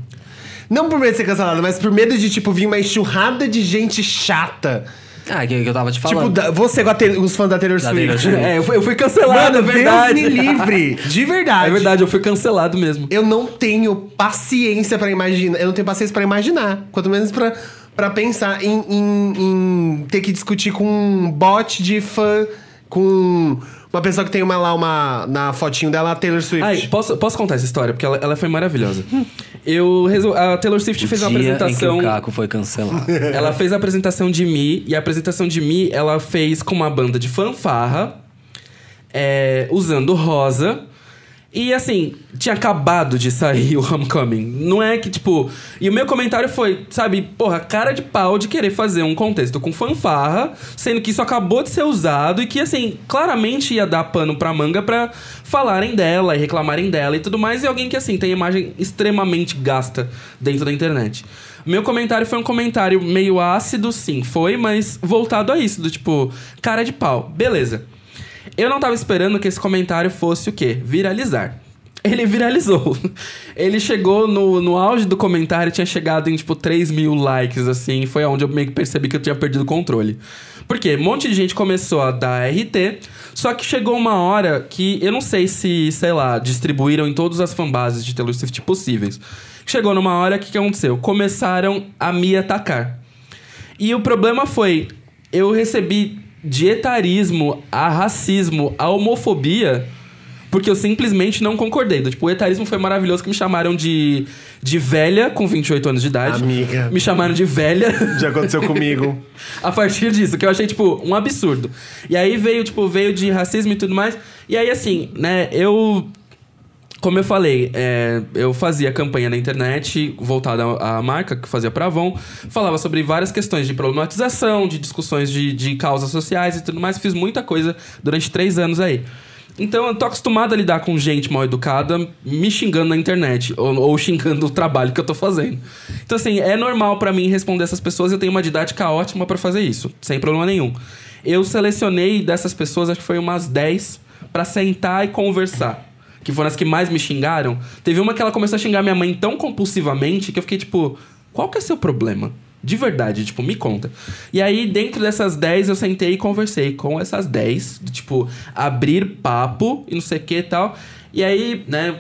Não por medo de ser cancelado, mas por medo de, tipo, vir uma enxurrada de gente chata. Ah, que, que eu tava te falando. Tipo, da- você com a Taylor- os fãs da Taylor Da Swift. Taylor Swift. É, eu fui, eu fui cancelado, Mano, é verdade. Deus me livre. De verdade. É verdade, eu fui cancelado mesmo. Eu não tenho paciência pra imaginar. Eu não tenho paciência pra imaginar. Quanto menos pra, pra pensar em, em- em ter que discutir com um bot de fã. Com uma pessoa que tem uma, lá uma. Na fotinho dela, a Taylor Swift. Ai, posso, posso contar essa história? Porque ela, ela foi maravilhosa. Eu resol... A Taylor Swift fez uma apresentação. em que o Caco foi cancelado. *laughs* Ela fez a apresentação de Mi, e a apresentação de Mi ela fez com uma banda de fanfarra, é, usando rosa. E assim, tinha acabado de sair *laughs* o Homecoming. Não é que, tipo. E o meu comentário foi, sabe, porra, cara de pau de querer fazer um contexto com fanfarra, sendo que isso acabou de ser usado e que, assim, claramente ia dar pano pra manga pra falarem dela e reclamarem dela e tudo mais. E alguém que, assim, tem imagem extremamente gasta dentro da internet. Meu comentário foi um comentário meio ácido, sim, foi, mas voltado a isso, do tipo, cara de pau. Beleza. Eu não tava esperando que esse comentário fosse o quê? Viralizar. Ele viralizou. *laughs* Ele chegou no, no auge do comentário, tinha chegado em tipo 3 mil likes, assim. Foi onde eu meio que percebi que eu tinha perdido o controle. Porque um monte de gente começou a dar RT, só que chegou uma hora que eu não sei se, sei lá, distribuíram em todas as fanbases de Taylor Swift possíveis. Chegou numa hora que o que aconteceu? Começaram a me atacar. E o problema foi, eu recebi de etarismo a racismo, a homofobia, porque eu simplesmente não concordei. Tipo, o etarismo foi maravilhoso que me chamaram de, de velha com 28 anos de idade. Amiga. Me chamaram de velha. Já aconteceu comigo. *laughs* a partir disso, que eu achei, tipo, um absurdo. E aí veio, tipo, veio de racismo e tudo mais. E aí, assim, né, eu. Como eu falei, é, eu fazia campanha na internet voltada à marca que fazia pra Avon, falava sobre várias questões de problematização, de discussões de, de causas sociais e tudo mais. Fiz muita coisa durante três anos aí. Então eu tô acostumado a lidar com gente mal educada me xingando na internet ou, ou xingando o trabalho que eu tô fazendo. Então, assim, é normal pra mim responder essas pessoas. Eu tenho uma didática ótima pra fazer isso, sem problema nenhum. Eu selecionei dessas pessoas, acho que foi umas 10, pra sentar e conversar. Que foram as que mais me xingaram. Teve uma que ela começou a xingar minha mãe tão compulsivamente que eu fiquei tipo, qual que é seu problema? De verdade, tipo, me conta. E aí, dentro dessas 10, eu sentei e conversei com essas 10, de, tipo, abrir papo e não sei o que e tal. E aí, né,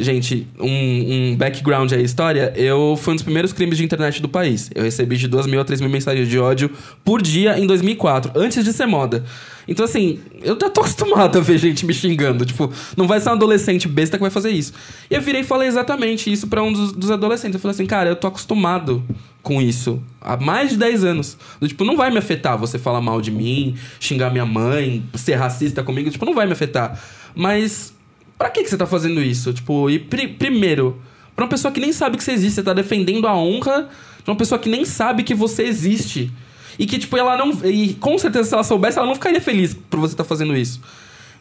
gente, um, um background aí, história. Eu fui um dos primeiros crimes de internet do país. Eu recebi de 2 mil a 3 mil mensagens de ódio por dia em 2004, antes de ser moda. Então, assim, eu já tô *laughs* acostumado a ver gente me xingando. Tipo, não vai ser um adolescente besta que vai fazer isso. E eu virei e falei exatamente isso pra um dos, dos adolescentes. Eu falei assim, cara, eu tô acostumado com isso há mais de 10 anos. Tipo, não vai me afetar você falar mal de mim, xingar minha mãe, ser racista comigo. Tipo, não vai me afetar. Mas Pra que, que você tá fazendo isso? Tipo, e pri- primeiro, pra uma pessoa que nem sabe que você existe, você tá defendendo a honra de uma pessoa que nem sabe que você existe. E que, tipo, ela não. E com certeza, se ela soubesse, ela não ficaria feliz por você estar fazendo isso.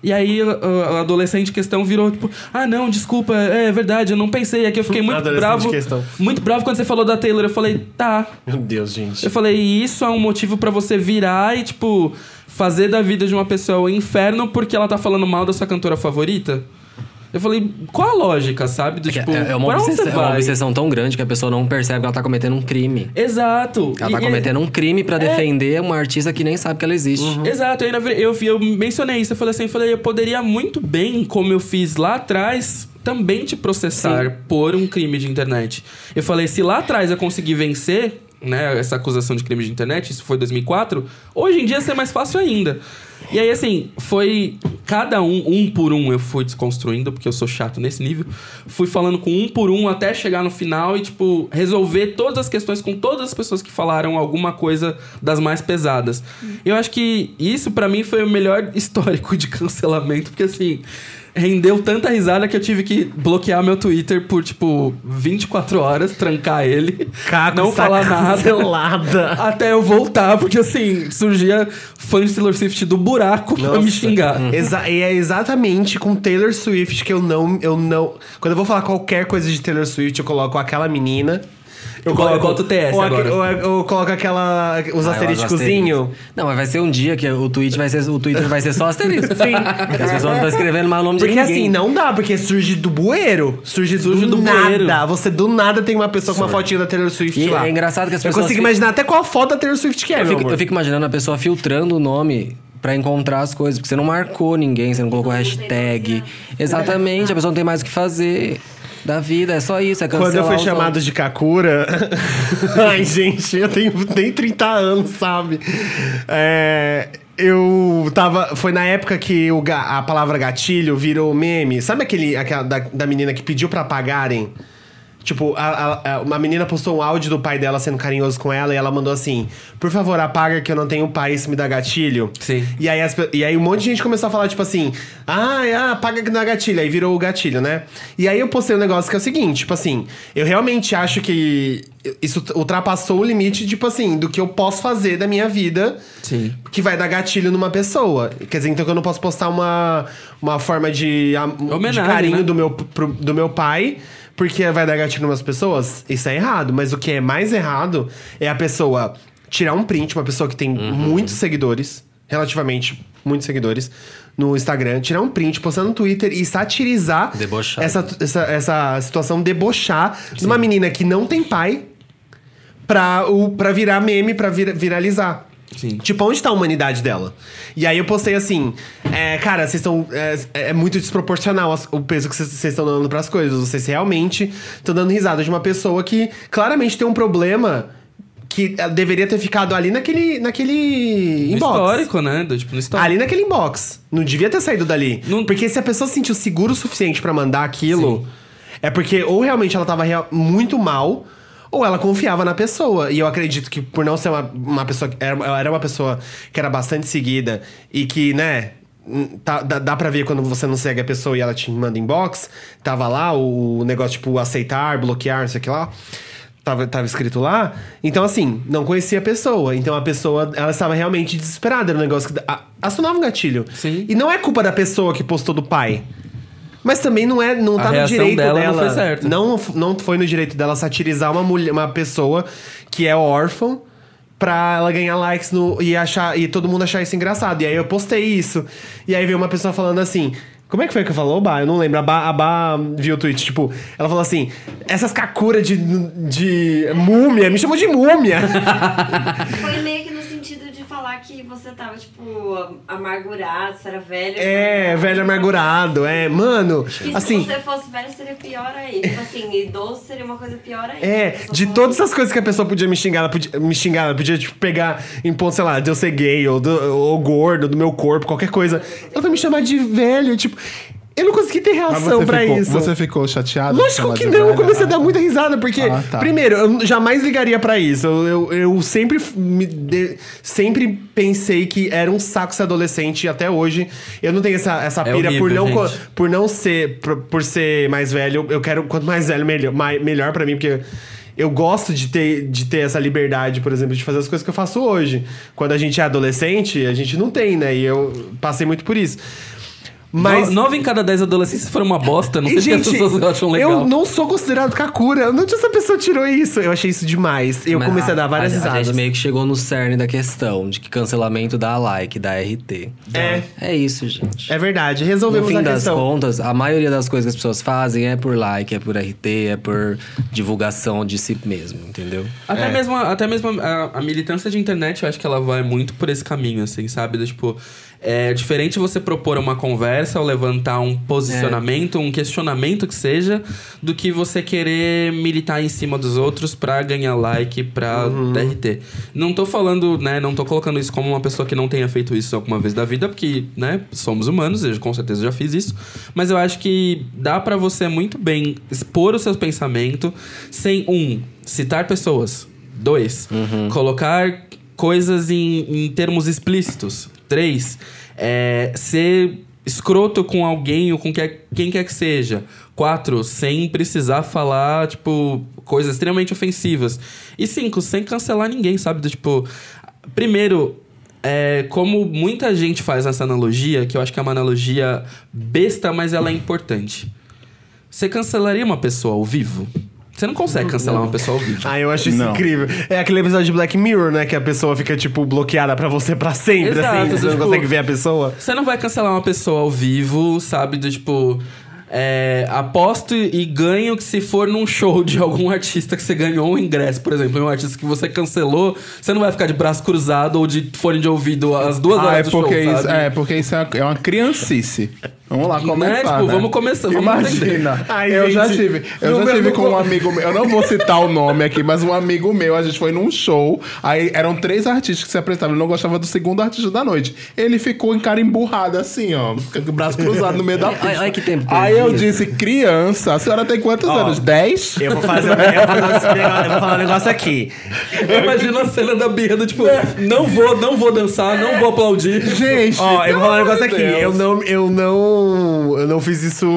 E aí, a- adolescente em questão virou, tipo, ah, não, desculpa, é verdade, eu não pensei. É que eu fiquei muito bravo. questão. Muito bravo quando você falou da Taylor. Eu falei, tá, Meu Deus, gente. eu falei, isso é um motivo pra você virar e, tipo, fazer da vida de uma pessoa o inferno porque ela tá falando mal da sua cantora favorita? Eu falei, qual a lógica, sabe? Do, tipo, é, é uma obsessão, é uma vai? obsessão tão grande que a pessoa não percebe que ela tá cometendo um crime. Exato. Ela E- tá e- cometendo um crime pra É. defender uma artista que nem sabe que ela existe. Exato, aí na ver- eu, eu mencionei isso, eu falei assim, eu falei, eu poderia muito bem, como eu fiz lá atrás, também te processar por um crime de internet. Eu falei, se lá atrás eu conseguir vencer, né, essa acusação de crime de internet, isso foi 2004, hoje em dia ser mais fácil ainda. E aí, assim, foi cada um, um por um, eu fui desconstruindo, porque eu sou chato nesse nível. Fui falando com um por um até chegar no final e, tipo, resolver todas as questões com todas as pessoas que falaram alguma coisa das mais pesadas. Eu acho que isso, pra mim, foi o melhor *laughs* histórico de cancelamento, porque, assim, rendeu tanta risada que eu tive que bloquear meu Twitter por, tipo, 24 horas, trancar ele, Caco não falar nada. *laughs* Até eu voltar, porque assim, surgia fã de Taylor Swift do buraco pra me Nossa. xingar. Exa e é exatamente com Taylor Swift que eu não, eu não. Quando eu vou falar qualquer coisa de Taylor Swift, eu coloco aquela menina. Eu eu boto o TS ou, agora. ou eu, eu coloco aquela. Os Ah, eu. Não, mas vai ser um dia que o tweet vai ser, o Twitter vai ser só asterisco. Sim. Porque as pessoas não estão escrevendo mais o nome Porque de ninguém. assim, não dá, porque surge do bueiro. Surge, Surge do, do nada. bueiro. Você do nada tem uma pessoa com uma fotinha da Taylor Swift E lá. é engraçado que as Eu pessoas consigo fi- imaginar até qual foto da Taylor Swift que é, Eu meu fico, eu fico imaginando a pessoa filtrando o nome pra encontrar as coisas. Porque você não marcou ninguém, você não colocou hashtag. Exatamente, a pessoa não tem mais o que fazer da vida. É só isso, é cancelar Quando eu fui chamado outros. de Kakura. *laughs* Ai, gente, eu tenho nem 30 anos, sabe? É, eu tava. Foi na época que o a palavra gatilho virou meme. Sabe aquele aquela da, da menina que pediu pra apagarem? Tipo, a, a- a- uma menina postou um áudio do pai dela sendo carinhoso com ela e ela mandou assim: Por favor, apaga que eu não tenho pai, isso me dá gatilho. Sim. E aí, as e aí um monte de gente começou a falar, tipo assim, ah, ah, apaga que não é gatilho. Aí virou o gatilho, né? E aí eu postei um negócio que é o seguinte, tipo assim, eu realmente acho que isso ultrapassou o limite, tipo assim, do que eu posso fazer da minha vida Sim. que vai dar gatilho numa pessoa. Quer dizer, então que eu não posso postar uma, uma forma de, am- de carinho né? do, meu, pro- do meu pai, porque vai dar gatilho numas pessoas. Isso é errado. Mas o que é mais errado é a pessoa tirar um print, uma pessoa que tem muitos seguidores, relativamente muitos seguidores, no Instagram, tirar um print, postar no Twitter e satirizar Debochar. essa, essa, essa situação, debochar de uma menina que não tem pai pra, o, pra virar meme, pra vir- viralizar. Sim. Tipo, onde tá a humanidade dela? E aí eu postei assim, é, cara, vocês estão. É, é muito desproporcional as- o peso que vocês estão dando pras coisas. Vocês realmente estão dando risada de uma pessoa que claramente tem um problema que eh, deveria ter ficado ali naquele, naquele No inbox. histórico, né? Do, tipo, no histórico. Ali naquele inbox. Não devia ter saído dali. Não- Porque se a pessoa se sentiu seguro o suficiente pra mandar aquilo, é porque ou realmente ela tava muito mal, ou ela confiava na pessoa. E eu acredito que por não ser uma, uma pessoa. Era, ela era uma pessoa que era bastante seguida e que, né. hum, tá- dá, dá pra ver quando você não segue a pessoa e ela te manda inbox. Tava lá o negócio, tipo, aceitar, bloquear, não sei o que lá. Tava, tava escrito lá. Então, assim, não conhecia a pessoa. Então, a pessoa, ela estava realmente desesperada. Era um negócio que a- acionava um gatilho. Sim. E não é culpa da pessoa que postou do pai. Mas também não é, não A tá no direito dela dela. não foi certa. Não, não foi no direito dela satirizar uma mulher, uma pessoa que é órfã pra ela ganhar likes no, e achar e todo mundo achar isso engraçado. E aí eu postei isso. E aí veio uma pessoa falando assim: como é que foi que falou, Bah? Eu não lembro. A Bah, a bah viu o tweet, tipo, ela falou assim: essas kakuras de, de múmia, me chamou de múmia. Foi meio que no sentido de falar que você tava, tipo, amargurado, você era velho. é, velho amargurado, é. Mano, assim. se você fosse velho, seria pior aí. Tipo assim, idoso seria uma coisa pior aí. É, pessoa de todas as coisas que a pessoa podia me xingar, ela podia me xingar, ela podia, tipo, pegar em ponto, sei lá, de eu ser gay, ou, do, ou gordo, do meu corpo, qualquer coisa. Ela vai me chamar de velho, tipo. Eu não consegui ter reação pra ficou, isso. você ficou chateado? Lógico que não, eu comecei a dar Ah. muita risada, porque, Ah, tá. primeiro, eu jamais ligaria pra isso. Eu, eu, eu sempre, me de- sempre pensei que era um saco ser adolescente e até hoje eu não tenho essa, essa É pira por, horrível, não, gente. por não ser, por, por ser mais velho. Eu quero, quanto mais velho, melhor, mai- melhor pra mim, porque. Eu gosto de ter, de ter essa liberdade, por exemplo, de fazer as coisas que eu faço hoje. Quando a gente é adolescente, a gente não tem, né? E eu passei muito por isso. Mas. No- Nove em cada dez adolescentes foram uma bosta. Não sei se as pessoas acham legal. Eu não sou considerado Kakura. Onde essa pessoa tirou isso? Eu achei isso demais. Eu Mas comecei a dar várias a, A risadas. gente meio que chegou no cerne da questão, de que cancelamento dá like, dá RT. É. É isso, gente. É verdade. No Resolvemos fim a das questão. contas, a maioria das coisas que as pessoas fazem é por like, é por RT, é por divulgação de si mesmo, entendeu? Até É. mesmo, até mesmo a, a militância de internet, eu acho que ela vai muito por esse caminho, assim, sabe? Do, tipo, é diferente você propor uma conversa ou levantar um posicionamento, um questionamento que seja, do que você querer militar em cima dos outros pra ganhar like, pra Uhum. DRT. Não tô falando, né, não tô colocando isso como uma pessoa que não tenha feito isso alguma vez da vida, porque, né, somos humanos, eu com certeza já fiz isso, mas eu acho que dá pra você muito bem expor o seu pensamento sem, um, citar pessoas, dois, colocar coisas em, em termos explícitos, três, é, ser escroto com alguém ou com que- quem quer que seja. Quatro, sem precisar falar, tipo, coisas extremamente ofensivas. E cinco, sem cancelar ninguém, sabe? Do, tipo, primeiro, é, como muita gente faz essa analogia, que eu acho que é uma analogia besta, mas ela é importante. Você cancelaria uma pessoa ao vivo? Você não consegue cancelar uma pessoa ao vivo. Ah, eu acho isso Não. incrível. É aquele episódio de Black Mirror, né? Que a pessoa fica, tipo, bloqueada pra você pra sempre, Exato, assim. Você não tipo- consegue ver a pessoa. Você não vai cancelar uma pessoa ao vivo, sabe? Do tipo. É, aposto e ganho que se for num show de algum artista que você ganhou um ingresso, por exemplo, um artista que você cancelou, você não vai ficar de braço cruzado ou de fone de ouvido as duas Ah, horas é do show, porque, isso, sabe? é porque isso é, é uma criancice. Vamos lá, começar. Tipo, né? vamos começar, vamos Imagina. Ai, eu já gente, tive. Eu já tive com co- um amigo meu. Eu não vou citar o nome aqui, mas um amigo meu, a gente foi num show. Aí eram três artistas que se apresentavam. Ele não gostava do segundo artista da noite. Ele ficou em cara emburrado, assim, ó. Com o braço cruzado no meio da pista. Ai, ai, que tempo Aí eu disse, criança, a senhora tem quantos Ó, anos? Dez? Eu vou fazer. eu vou fazer um negócio- *laughs* eu vou falar um negócio aqui. Eu imagino a cena da birra tipo, não vou, não vou dançar, não vou aplaudir. Gente, Ó, eu vou falar um negócio amor aqui. Deus. Eu não, eu não. Eu não fiz isso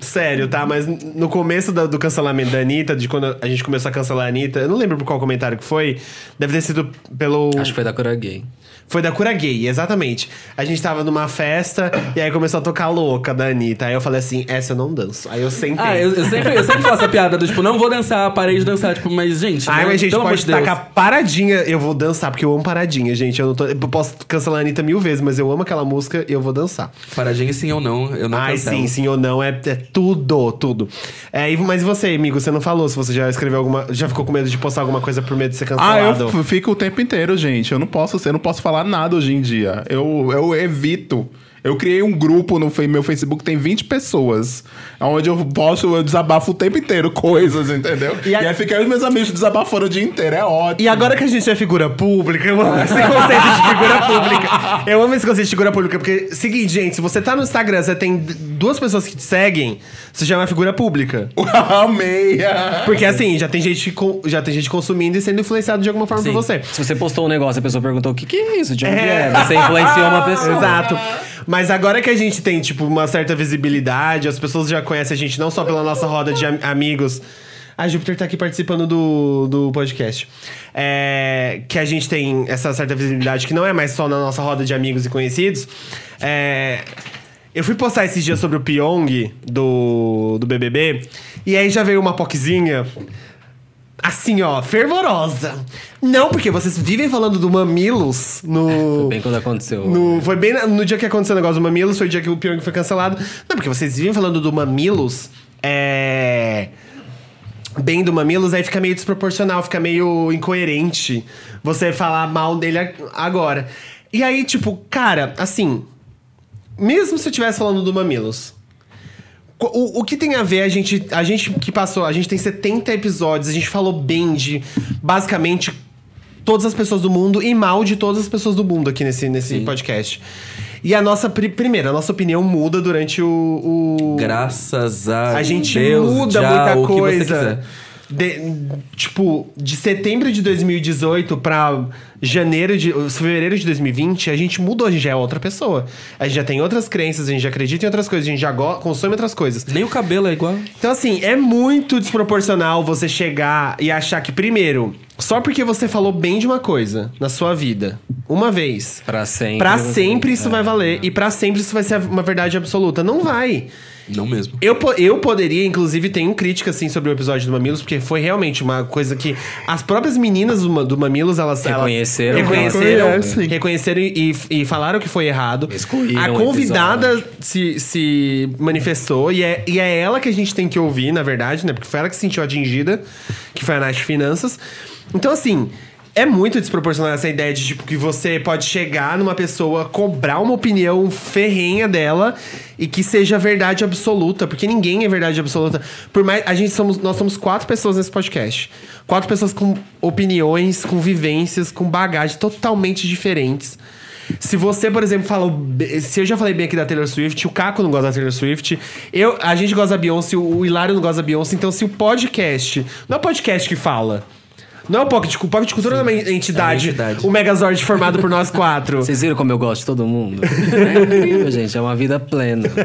sério, tá? Mas no começo da- do cancelamento da Anitta, de quando a gente começou a cancelar a Anitta, eu não lembro por qual comentário que foi. Deve ter sido pelo. Acho que foi da Cora Gay. Foi da Cura Gay, exatamente. A gente tava numa festa e aí começou a tocar louca da Anitta. Aí eu falei assim, essa eu não danço. Aí eu sentei. Ah, eu, eu sempre, eu sempre faço a piada do tipo, não vou dançar, parei de dançar. Tipo, mas, gente. Ai, mas a gente pode de tacar paradinha. Eu vou dançar, porque eu amo paradinha, gente. Eu, não tô, eu posso cancelar a Anitta mil vezes, mas eu amo aquela música e eu vou dançar. Paradinha sim ou não, eu não Ai, cancelo. sim, sim ou não, é, é tudo, tudo. É, e- mas e você, amigo, você não falou se você já escreveu alguma. Já ficou com medo de postar alguma coisa por medo de ser Ah, cancelado? eu f- fico o tempo inteiro, gente. Eu não posso, eu não posso falar nada hoje em dia. Eu, eu evito. Eu criei um grupo no meu Facebook, tem 20 pessoas. Onde eu posso, eu desabafo o tempo inteiro *laughs* coisas, entendeu? E E, a- aí fica e meus amigos desabafando o dia inteiro, é ótimo. E agora que a gente é figura pública, eu amo esse conceito de figura pública. Eu amo esse conceito de figura pública, porque, seguinte, gente, se você tá no Instagram, você tem duas pessoas que te seguem, você já é uma figura pública. *laughs* Amei! Porque assim, já tem gente, já tem gente consumindo e sendo influenciado de alguma forma Sim. por você. Se você postou um negócio, a pessoa perguntou o que, que é isso, de onde É. é. Você influenciou uma pessoa. Exato. Mas agora que a gente tem, tipo, uma certa visibilidade, as pessoas já conhecem a gente não só pela nossa roda de am- amigos. A Júpiter tá aqui participando do, do podcast. É, que a gente tem essa certa visibilidade que não é mais só na nossa roda de amigos e conhecidos. É, eu fui postar esses dias sobre o Pyong do, do BBB. E aí já veio uma poquezinha assim, ó, fervorosa. Não, porque vocês vivem falando do Mamilos no. *laughs* Bem quando aconteceu. No- foi bem na- no dia que aconteceu o negócio do Mamilos, foi o dia que o Pyong foi cancelado. Não, porque vocês vivem falando do Mamilos, é. Bem do Mamilos, aí fica meio desproporcional, fica meio incoerente você falar mal dele ag- agora. E aí, tipo, cara, assim. Mesmo se eu estivesse falando do Mamilos. O, o que tem a ver, a gente, a gente que passou, a gente tem 70 episódios, a gente falou bem de basicamente todas as pessoas do mundo e mal de todas as pessoas do mundo aqui nesse, nesse podcast. E a nossa, pri- primeiro, a nossa opinião muda durante o. o- Graças a, a gente Deus, muda já, muita coisa. De- tipo, de setembro de 2018 pra janeiro de. fevereiro de 2020, a gente mudou, a gente já é outra pessoa. A gente já tem outras crenças, a gente já acredita em outras coisas, a gente já consome outras coisas. Nem o cabelo é igual. Então, assim, é muito desproporcional você chegar e achar que, primeiro, só porque você falou bem de uma coisa na sua vida, uma vez, Pra sempre. pra sempre isso é. vai valer. E pra sempre isso vai ser uma verdade absoluta. Não vai. Não mesmo. Eu, eu poderia, inclusive, tenho crítica, assim, sobre o episódio do Mamilos, porque foi realmente uma coisa que as próprias meninas do, do Mamilos, elas... elas Reconheceram que reconheceram, elas conhecem. reconheceram e, e falaram que foi errado. Excluíram A convidada se, se manifestou e é, e é ela que a gente tem que ouvir, na verdade, né? Porque foi ela que se sentiu atingida, que foi a Nath Finanças. Então, assim... É muito desproporcional essa ideia de tipo que você pode chegar numa pessoa, cobrar uma opinião ferrenha dela e que seja verdade absoluta, porque ninguém é verdade absoluta. Por mais a gente somos nós somos quatro pessoas nesse podcast. Quatro pessoas com opiniões, com vivências, com bagagem totalmente diferentes. Se você, por exemplo, be- Se eu já falei bem aqui da Taylor Swift, o Caco não gosta da Taylor Swift, eu, a gente gosta da Beyoncé, o Hilário não gosta da Beyoncé, então se o podcast. Não é o podcast que fala. Não é o Pocket Cultura. Pocket Cultura não é uma entidade. É uma entidade. O Megazord formado por nós quatro. Vocês viram como eu gosto de todo mundo? *laughs* É incrível, gente. É uma vida plena. *laughs*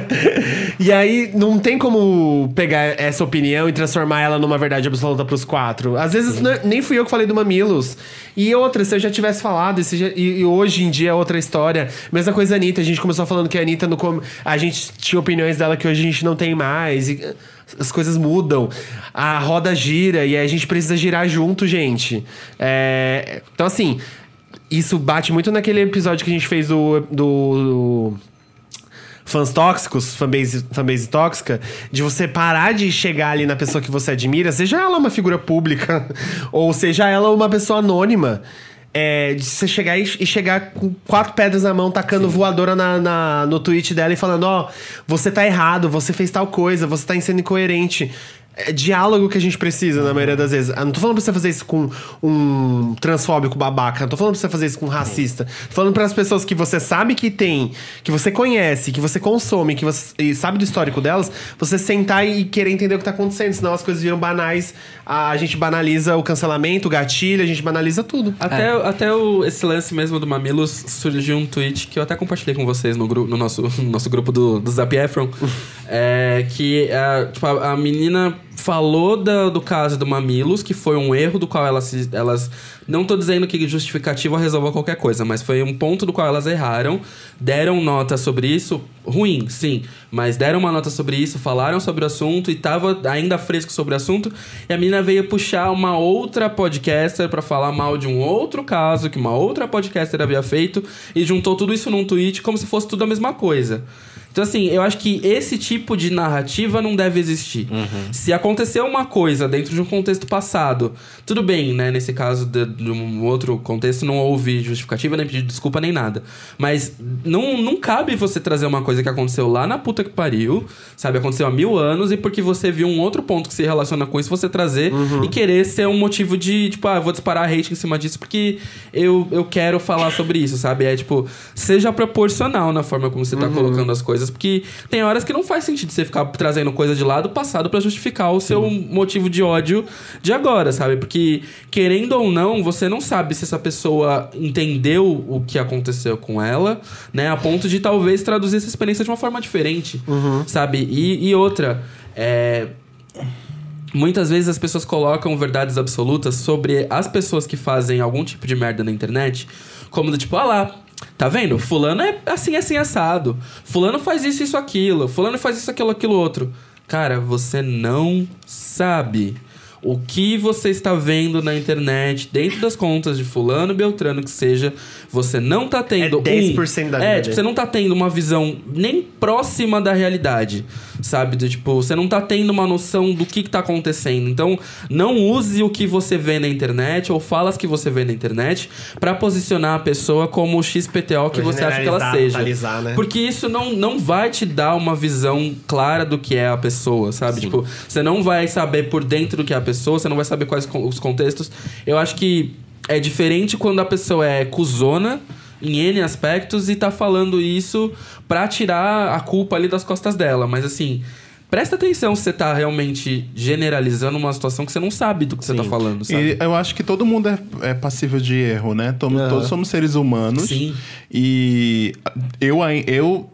E aí, não tem como pegar essa opinião e transformar ela numa verdade absoluta pros quatro. Às vezes, não é- nem fui eu que falei do Mamilos. E outra, se eu já tivesse falado, e, já- e- e hoje em dia é outra história. Mesma coisa a Anitta. A gente começou falando que a Anitta, no a gente tinha opiniões dela que hoje a gente não tem mais. E as coisas mudam. A roda gira e a gente precisa girar junto, gente. É, então, assim, isso bate muito naquele episódio que a gente fez do- do fãs tóxicos, fanbase, fanbase tóxica, de você parar de chegar ali na pessoa que você admira, seja ela uma figura pública, *laughs* ou seja ela uma pessoa anônima. É, de você chegar e, e chegar com quatro pedras na mão, tacando voadora na, na- no tweet dela e falando: Ó, você tá errado, você fez tal coisa, você tá sendo incoerente. É diálogo que a gente precisa, na maioria das vezes. Eu não tô falando pra você fazer isso com um transfóbico babaca. Não tô falando pra você fazer isso com um racista. Tô falando para as pessoas que você sabe que tem, que você conhece, que você consome, que você e sabe do histórico delas, você sentar e querer entender o que tá acontecendo. Senão as coisas viram banais. A gente banaliza o cancelamento, o gatilho, a gente banaliza tudo. Até, até o, esse lance mesmo do Mamilos surgiu um tweet que eu até compartilhei com vocês no, gru, no, nosso, *laughs* no nosso grupo do, do Zap Efron. *laughs* é, que é, tipo, a, a menina falou da- do caso do Mamilos, que foi um erro do qual elas, elas Não tô dizendo que justificativa resolva qualquer coisa, mas foi um ponto do qual elas erraram. Deram nota sobre isso, ruim, sim. Mas deram uma nota sobre isso, falaram sobre o assunto e tava ainda fresco sobre o assunto. E a menina veio puxar uma outra podcaster pra falar mal de um outro caso que uma outra podcaster havia feito e juntou tudo isso num tweet como se fosse tudo a mesma coisa. Então, assim, eu acho que esse tipo de narrativa não deve existir. Se aconteceu uma coisa dentro de um contexto passado, tudo bem, né? Nesse caso de, de um outro contexto, não houve justificativa, nem pedir desculpa, nem nada. Mas não, não cabe você trazer uma coisa que aconteceu lá na puta que pariu, sabe? Aconteceu há mil anos, e porque você viu um outro ponto que se relaciona com isso, você trazer e querer ser um motivo de, tipo, ah, vou disparar hate em cima disso porque eu, eu quero falar sobre isso, sabe? É tipo, seja proporcional na forma como você tá colocando as coisas, porque tem horas que não faz sentido você ficar trazendo coisa de lá do passado pra justificar o seu motivo de ódio de agora, sabe? Porque, querendo ou não, você não sabe se essa pessoa entendeu o que aconteceu com ela, né? A ponto de talvez traduzir essa experiência de uma forma diferente, sabe? E, e outra, é. Muitas vezes as pessoas colocam verdades absolutas sobre as pessoas que fazem algum tipo de merda na internet, como do tipo, ah lá, tá vendo? Fulano é assim, assim, assado. Fulano faz isso, isso, aquilo. Fulano faz isso, aquilo, aquilo, outro. Cara, você não sabe o que você está vendo na internet, dentro das contas de fulano, beltrano, que seja, você não tá tendo... É 10% um, da É, vida tipo, você não tá tendo uma visão nem próxima da realidade, sabe? Do, tipo, você não tá tendo uma noção do que, que tá acontecendo. Então, não use o que você vê na internet ou falas que você vê na internet pra posicionar a pessoa como o XPTO que Pra você acha que ela seja. totalizar, né? Porque isso não, não vai te dar uma visão clara do que é a pessoa, sabe? Tipo, você não vai saber por dentro do que é a pessoa, você não vai saber quais os contextos. Eu acho que é diferente quando a pessoa é cuzona em N aspectos e tá falando isso pra tirar a culpa ali das costas dela. Mas assim, presta atenção se você tá realmente generalizando uma situação que você não sabe do que você tá falando, sabe? E eu acho que todo mundo é, é passível de erro, né? Todos, Aham. todos somos seres humanos. Sim. E eu, eu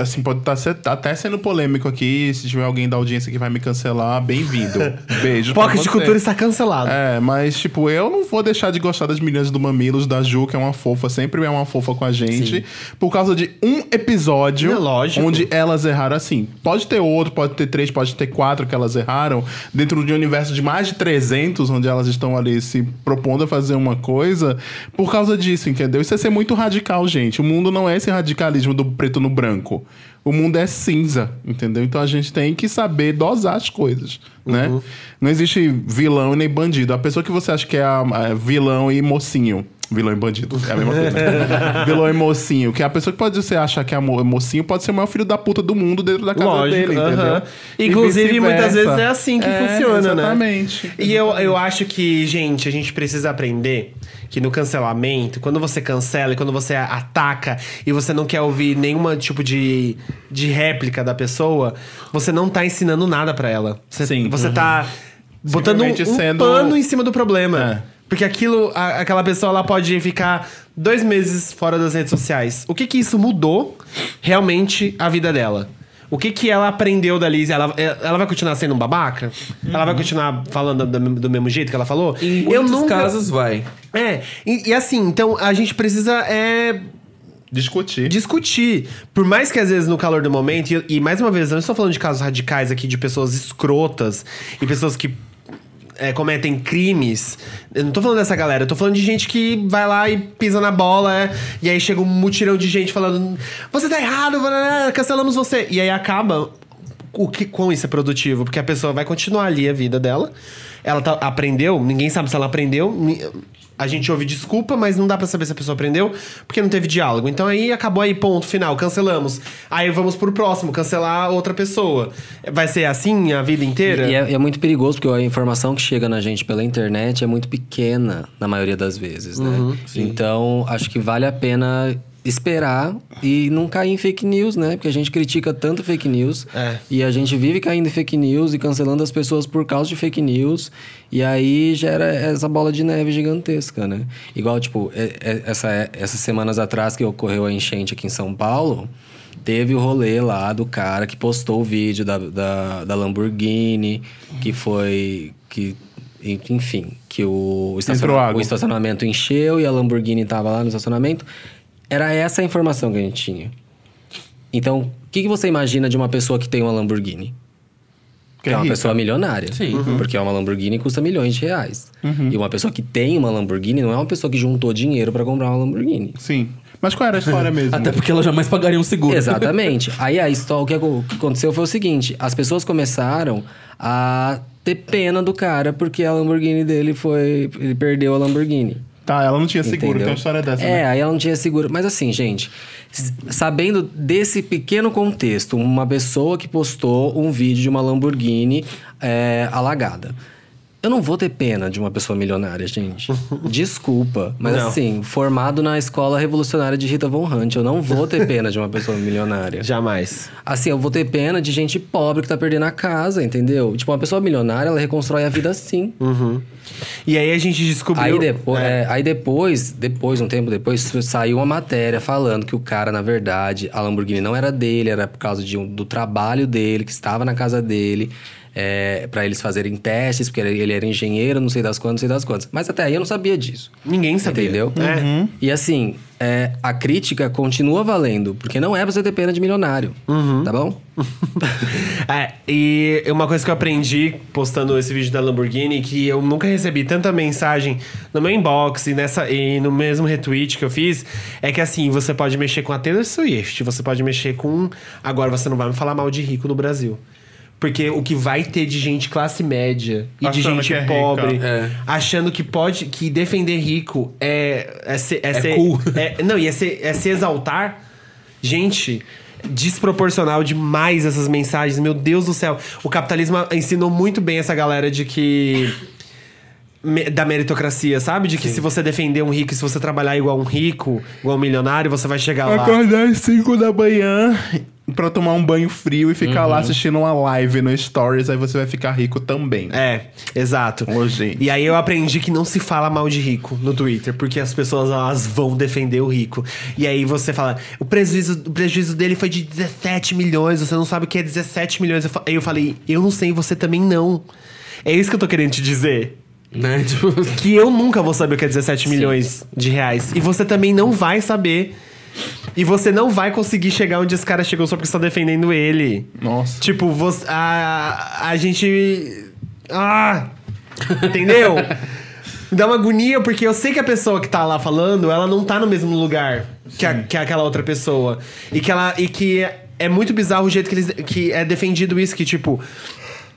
assim, pode estar até sendo polêmico aqui. Se tiver alguém da audiência que vai me cancelar, bem-vindo. *laughs* Beijo. Pocket de você. Cultura está cancelado. É, mas, tipo, eu não vou deixar de gostar das meninas do Mamilos, da Ju, que é uma fofa, sempre é uma fofa com a gente, por causa de um episódio É onde elas erraram assim. Pode ter outro, pode ter três, pode ter quatro que elas erraram, dentro de um universo de mais de 300, onde elas estão ali se propondo a fazer uma coisa, por causa disso, entendeu? Isso é ser muito radical, gente. O mundo não é esse radicalismo do preto no branco. O mundo é cinza, entendeu? Então a gente tem que saber dosar as coisas, né? Não existe vilão e nem bandido. A pessoa que você acha que é a, a vilão e mocinho. Vilão e bandido, é a mesma coisa. *laughs* vilão e mocinho. Que é a pessoa que pode você achar que é mo- mocinho pode ser o maior filho da puta do mundo dentro da casa Lógico, dele, entendeu? aham. E Inclusive, muitas vezes é assim que É, funciona, né? exatamente. E eu, eu acho que, gente, a gente precisa aprender que no cancelamento, quando você cancela e quando você ataca e você não quer ouvir nenhuma tipo de, de réplica da pessoa, você não tá ensinando nada pra ela. Você, Sim. Você tá botando um, Simplesmente um sendo- pano em cima do problema. É. Porque aquilo, a- aquela pessoa, ela pode ficar dois meses fora das redes sociais. O que que isso mudou realmente a vida dela? O que que ela aprendeu dali? Ela, ela vai continuar sendo um babaca? Ela vai continuar falando do, do mesmo jeito que ela falou? Em muitos casos vai. É, e, e assim, então a gente precisa é, Discutir. discutir. Por mais que às vezes no calor do momento, e, e mais uma vez, eu não estou falando de casos radicais aqui de pessoas escrotas e pessoas que é, cometem crimes. Eu não tô falando dessa galera, eu tô falando de gente que vai lá e pisa na bola, é, e aí chega um mutirão de gente falando: Você tá errado, cancelamos você. E aí acaba. O que, com isso é produtivo? Porque a pessoa vai continuar ali a vida dela. Ela tá- aprendeu, ninguém sabe se ela aprendeu. A gente ouve desculpa, mas não dá pra saber se a pessoa aprendeu, porque não teve diálogo. Então aí acabou aí, ponto final, cancelamos. Aí vamos pro próximo, cancelar outra pessoa. Vai ser assim a vida inteira? E é, é muito perigoso, porque a informação que chega na gente pela internet é muito pequena, na maioria das vezes, né? Uhum, então, acho que vale a pena esperar e não cair em fake news, né? Porque a gente critica tanto fake news É. e a gente vive caindo em fake news e cancelando as pessoas por causa de fake news e aí gera essa bola de neve gigantesca, né? Igual, tipo, é- é- essa, essas semanas atrás que ocorreu a enchente aqui em São Paulo, Teve o rolê lá do cara que postou o vídeo da, da, da Lamborghini, que foi. que en- enfim, que o, estaciona- o estacionamento encheu e a Lamborghini tava lá no estacionamento. Era essa a informação que a gente tinha. Então, o que, que você imagina de uma pessoa que tem uma Lamborghini? Que é uma rica. pessoa milionária. Sim. Porque uma Lamborghini custa milhões de reais. E uma pessoa que tem uma Lamborghini não é uma pessoa que juntou dinheiro pra comprar uma Lamborghini. Sim. Mas qual era a história mesmo? *laughs* Até porque ela jamais pagaria um seguro. Exatamente. Aí a história, o que aconteceu foi o seguinte: as pessoas começaram a ter pena do cara porque a Lamborghini dele foi. Ele perdeu a Lamborghini. Tá, ela não tinha seguro, entendeu? tem uma história dessa, É, né? aí ela não tinha seguro. Mas assim, gente, sabendo desse pequeno contexto, uma pessoa que postou um vídeo de uma Lamborghini é, alagada. Eu não vou ter pena de uma pessoa milionária, gente. *laughs* Desculpa. Mas Não. assim, formado na escola revolucionária de Rita Von Hunt, eu não vou ter pena de uma pessoa milionária. *laughs* Jamais. Assim, eu vou ter pena de gente pobre que tá perdendo a casa, entendeu? Tipo, uma pessoa milionária, ela reconstrói a vida assim. E aí a gente descobriu. Aí depois, É. é, aí depois, depois, um tempo depois, saiu uma matéria falando que o cara, na verdade, a Lamborghini não era dele, era por causa de um- do trabalho dele, que estava na casa dele, é, para eles fazerem testes, porque ele era engenheiro, não sei das quantas, não sei das quantas. Mas até aí eu não sabia disso. Ninguém sabia. Entendeu? É. E assim, é, a crítica continua valendo, porque não é pra você ter pena de milionário, tá bom? *laughs* É, e uma coisa que eu aprendi postando esse vídeo da Lamborghini, que eu nunca recebi tanta mensagem no meu inbox e, nessa, e no mesmo retweet que eu fiz, é que assim, você pode mexer com a Taylor Swift, você pode mexer com. Agora você não vai me falar mal de rico no Brasil. Porque o que vai ter de gente classe média e de Achando gente que é pobre, É. achando que pode. que defender rico é. É, ser, é, ser- cool. é- não, e é, ser- é se exaltar. Gente, desproporcional demais essas mensagens. Meu Deus do céu. O capitalismo ensinou muito bem essa galera de que. Da meritocracia, sabe? De que se você defender um rico, e se você trabalhar igual um rico, igual um milionário, você vai chegar lá. Acordar às 5 da manhã pra tomar um banho frio e ficar lá assistindo uma live no Stories, aí você vai ficar rico também. É, exato. Gente. E aí eu aprendi que não se fala mal de rico no Twitter, porque as pessoas elas vão defender o rico. E aí você fala, o prejuízo, o prejuízo dele foi de 17 milhões, você não sabe o que é 17 milhões. Aí eu falei, eu não sei, você também não. É isso que eu tô querendo te dizer. Né? *laughs* Tipo, Que eu nunca vou saber o que é 17 milhões de reais. E você também não vai saber. E você não vai conseguir chegar onde esse cara chegou só porque você tá defendendo ele. Nossa. Tipo, você, a, a gente. Ah! Entendeu? Me *laughs* dá uma agonia, porque eu sei que a pessoa que tá lá falando, ela não tá no mesmo lugar que, a- que aquela outra pessoa. E que ela. E que é, muito bizarro o jeito que, eles, que é defendido isso, que, tipo.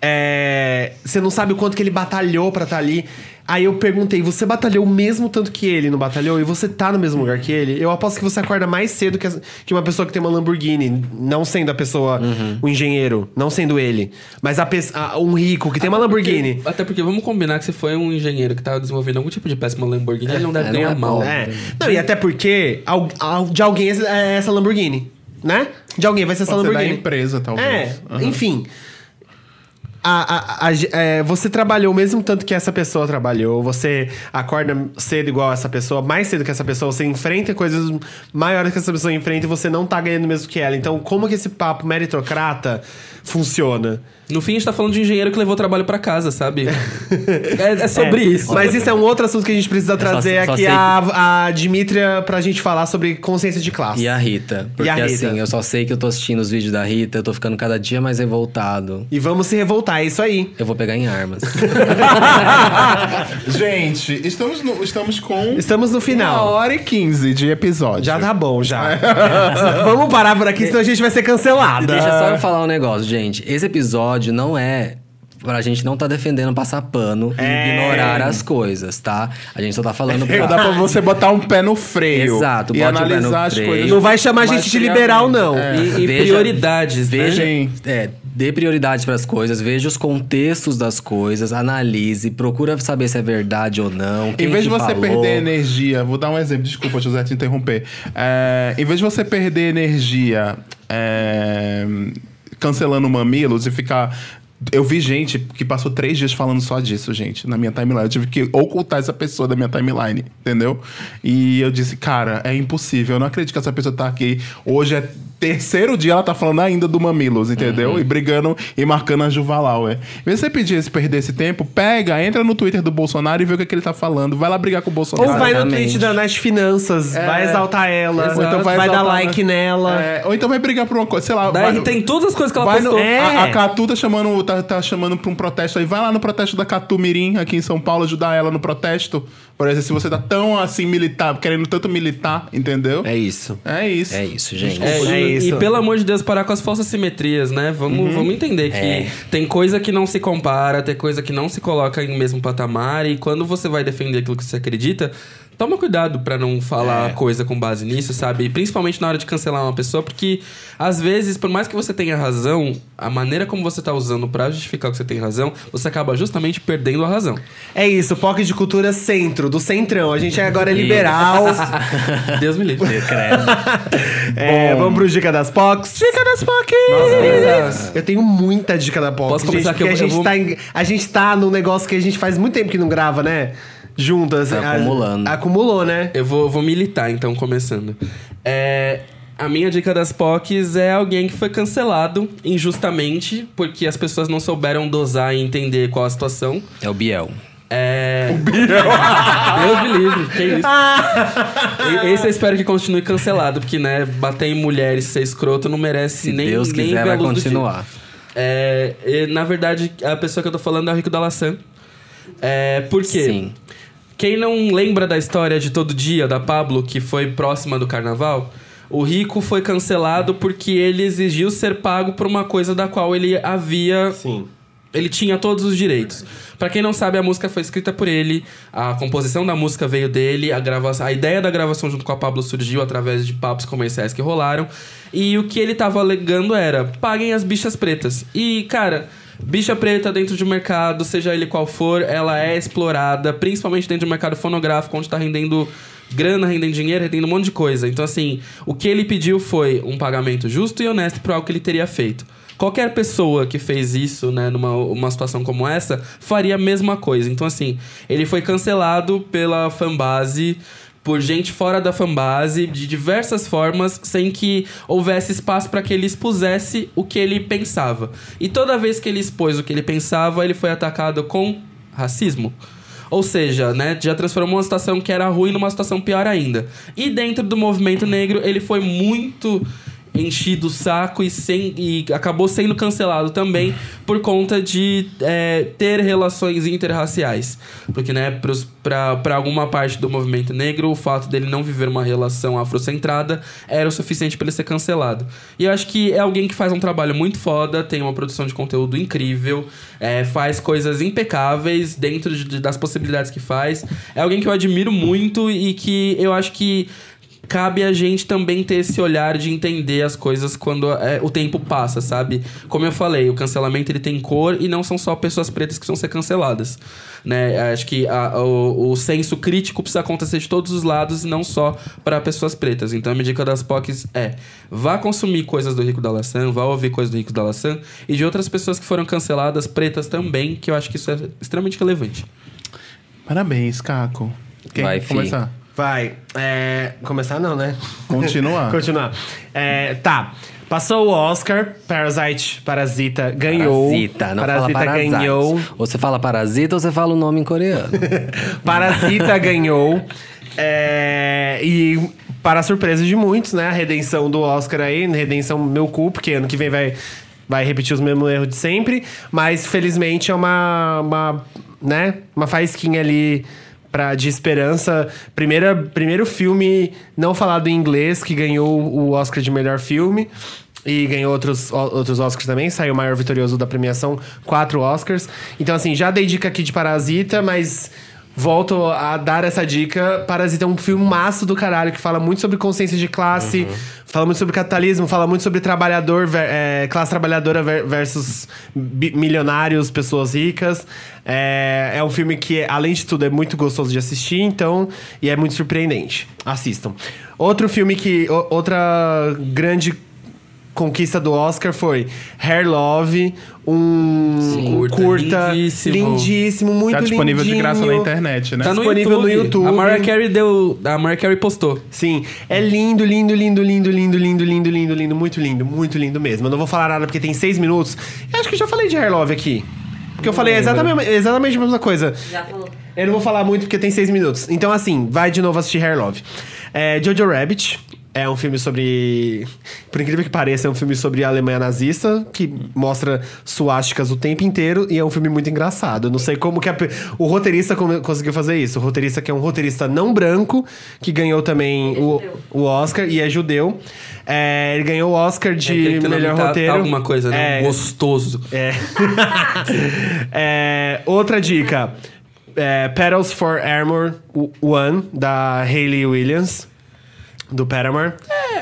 é, você não sabe o quanto que ele batalhou pra estar ali. Aí eu perguntei, você batalhou o mesmo tanto que ele não batalhou? E você tá no mesmo lugar que ele? Eu aposto que você acorda mais cedo que, as- que uma pessoa que tem uma Lamborghini. Não sendo a pessoa, o engenheiro. Não sendo ele. Mas a, a- um rico que tem uma Lamborghini. Porque- até porque vamos combinar que se foi um engenheiro que tava desenvolvendo algum tipo de péssima Lamborghini, ele não deve É, não ganhar é mal. bom. É. Não, e até porque al- al- de alguém é essa- é Lamborghini. Né? De alguém vai ser essa Pode ser da Lamborghini. empresa, talvez. É, Aham. enfim. A- a- a- é, você trabalhou o mesmo tanto que essa pessoa trabalhou, você acorda cedo igual essa pessoa, mais cedo que essa pessoa, você enfrenta coisas maiores que essa pessoa enfrenta e você não tá ganhando mesmo que ela. Então, como que esse papo meritocrata funciona? No fim, a gente tá falando de engenheiro que levou trabalho pra casa, sabe? *laughs* é, é sobre É, isso. Mas isso é um outro assunto que a gente precisa trazer só aqui sei a, a Dimitra pra gente falar sobre consciência de classe. E a Rita. Porque a Rita? assim, eu só sei que eu tô assistindo os vídeos da Rita, eu tô ficando cada dia mais revoltado. E vamos se revoltar, é isso aí. Eu vou pegar em armas. *laughs* Gente, estamos, no- estamos com Estamos no uma final. hora e 15 de episódio. Já tá bom, já. *laughs* vamos parar por aqui, senão a gente vai ser cancelada. Deixa só eu falar um negócio, gente. Esse episódio não é pra gente não tá defendendo passar pano É. e ignorar as coisas, tá? A gente só tá falando *laughs* Só dá pra você botar um pé no freio. Exato, e analisar as coisas. Não vai chamar a gente de liberal, não. friamente. E, e Veja- prioridades, né? Veja, Sim. é, dê prioridade pras coisas, veja os contextos das coisas, analise, procura saber se é verdade ou não. Quem Em vez de você falou. perder energia, vou dar um exemplo, desculpa, José, te interromper. É, em vez de você perder energia é, cancelando mamilos e ficar. Eu vi gente que passou três dias falando só disso, gente, na minha timeline. Eu tive que ocultar essa pessoa da minha timeline, entendeu? E eu disse, cara, é impossível. Eu não acredito que essa pessoa tá aqui. Hoje é terceiro dia ela tá falando ainda do Mamilos, entendeu? E brigando e marcando a Juvalau, é. Em vez de você pedir esse perder esse tempo, pega, entra no Twitter do Bolsonaro e vê o que, é que ele tá falando. Vai lá brigar com o Bolsonaro. Ou vai no Exatamente. tweet da Nath Finanças, vai exaltar ela, Exato. ou então vai, Vai dar like nela. É, ou então vai brigar por uma coisa, sei lá. Daí vai- tem todas as coisas que ela Vai no, postou. É. a, a Catu tá chamando, tá, tá chamando pra um protesto aí. Vai lá no protesto da Catu Mirim, aqui em São Paulo, ajudar ela no protesto. Por exemplo, se você tá tão assim militar, querendo tanto militar, entendeu? É isso. É isso. É isso, gente. É, É e, isso. e pelo amor de Deus, parar com as falsas simetrias, né? Vamos, vamos entender que É. tem coisa que não se compara, tem coisa que não se coloca em mesmo patamar, e quando você vai defender aquilo que você acredita, toma cuidado pra não falar coisa com base nisso, sabe? E principalmente na hora de cancelar uma pessoa, porque às vezes, por mais que você tenha razão, a maneira como você tá usando pra justificar que você tem razão, você acaba justamente perdendo a razão. É isso, POC de Cultura Centro, do Centrão. A gente agora é liberal. *laughs* Deus me livre. *laughs* É, vamos pro Dica das POCs. Dica das POCs! Nossa. Eu tenho muita dica da POC. Posso gente, começar que eu- porque a eu gente, vou- tá em- a gente tá num negócio que a gente faz muito tempo que não grava, né? Juntas. Tá A- acumulando. acumulou, né? Eu vou, vou militar, então, começando. É, a minha dica das POCs é alguém que foi cancelado injustamente, porque as pessoas não souberam dosar e entender qual a situação. É o Biel. É. *laughs* Deus me livre, que isso. E- Esse eu espero que continue cancelado, porque, né, bater em mulheres ser escroto não merece Se nem Deus nem quiser, vai continuar. É, e, na verdade, a pessoa que eu tô falando é o Rico da Laçã. É, por quê? Sim. Quem não lembra da história de Todo Dia, da Pablo, que foi próxima do carnaval, o Rico foi cancelado porque ele exigiu ser pago por uma coisa da qual ele havia. Sim. Ele tinha todos os direitos. Pra quem não sabe, a música foi escrita por ele, a composição da música veio dele, a, gravação, a ideia da gravação junto com a Pablo surgiu através de papos comerciais que rolaram. E o que ele tava alegando era: paguem as bichas pretas. E, cara. Bicha preta dentro de um mercado, seja ele qual for, ela é explorada, principalmente dentro do mercado fonográfico, onde tá rendendo grana, rendendo dinheiro, rendendo um monte de coisa. Então, assim, o que ele pediu foi um pagamento justo e honesto por algo que ele teria feito. Qualquer pessoa que fez isso, né, numa uma situação como essa, faria a mesma coisa. Então, assim, ele foi cancelado pela fanbase, por gente fora da fanbase, de diversas formas, sem que houvesse espaço para que ele expusesse o que ele pensava. E toda vez que ele expôs o que ele pensava, ele foi atacado com racismo. Ou seja, né, já transformou uma situação que era ruim numa situação pior ainda. E dentro do movimento negro, ele foi muito enchido o saco e, sem, e acabou sendo cancelado também por conta de é, ter relações interraciais. Porque, né, pra alguma parte do movimento negro, o fato dele não viver uma relação afrocentrada era o suficiente para ele ser cancelado. E eu acho que é alguém que faz um trabalho muito foda, tem uma produção de conteúdo incrível, é, faz coisas impecáveis dentro de- das possibilidades que faz. É alguém que eu admiro muito e que eu acho que cabe a gente também ter esse olhar de entender as coisas quando é, o tempo passa, sabe? Como eu falei, o cancelamento ele tem cor e não são só pessoas pretas que precisam ser canceladas. Né? Acho que a- o, o senso crítico precisa acontecer de todos os lados e não só para pessoas pretas. Então a minha dica das POCs é: vá consumir coisas do Rico da Laçã, vá ouvir coisas do Rico da Laçã e de outras pessoas que foram canceladas, pretas também, que eu acho que isso é extremamente relevante. Parabéns, Caco. Quem Vai, começar? Vai. É, começar não, né? Continuar. *laughs* Continuar. É, tá. Passou o Oscar, Parasite, Parasita ganhou. Parasita, não Parasita fala parasite. ganhou. Ou você fala parasita ou você fala o nome em coreano. *laughs* Parasita ganhou. É, e para surpresa de muitos, né? A redenção do Oscar aí, redenção meu cu, porque ano que vem vai, vai repetir os mesmos erros de sempre. Mas felizmente é uma, uma, né? uma faísquinha ali pra, de esperança. Primeira, primeiro filme não falado em inglês que ganhou o Oscar de melhor filme. E ganhou outros, outros Oscars também. Saiu o maior vitorioso da premiação, quatro Oscars. Então, assim, já dei dica aqui de Parasita, mas volto a dar essa dica. Parasita é um filme maço do caralho, que fala muito sobre consciência de classe, fala muito sobre capitalismo, fala muito sobre trabalhador, é, classe trabalhadora ver- versus milionários, pessoas ricas. É, é um filme que, além de tudo, é muito gostoso de assistir, então, e é muito surpreendente. Assistam. Outro filme que. outra grande conquista do Oscar foi Hair Love, um Sim. curta, Curta, lindíssimo, lindíssimo. muito Tá disponível de graça na lindinho. internet, né? Tá no disponível YouTube. no YouTube. A Mariah Carey deu. A Mariah Carey postou. Sim, é lindo, lindo, lindo, lindo, lindo, lindo, lindo, lindo, lindo, muito lindo, muito lindo mesmo. Eu não vou falar nada porque tem seis minutos. Eu acho que eu já falei de Hair Love aqui. Porque eu falei exatamente, exatamente a mesma coisa. Já falou. Eu não vou falar muito porque tem seis minutos. Então, assim, vai de novo assistir Hair Love. É, Jojo Rabbit é um filme sobre. Por incrível que pareça, é um filme sobre a Alemanha nazista, que mostra suásticas o tempo inteiro e é um filme muito engraçado. Eu não sei como que a o roteirista conseguiu fazer isso. O roteirista que é um roteirista não branco, que ganhou também É o, o Oscar e é judeu. É, ele ganhou o Oscar de que melhor tá- roteiro. Alguma coisa, né? É, Gostoso. é. *laughs* É, outra dica. É, Petals for Armor One, da Hayley Williams. Do Paramore.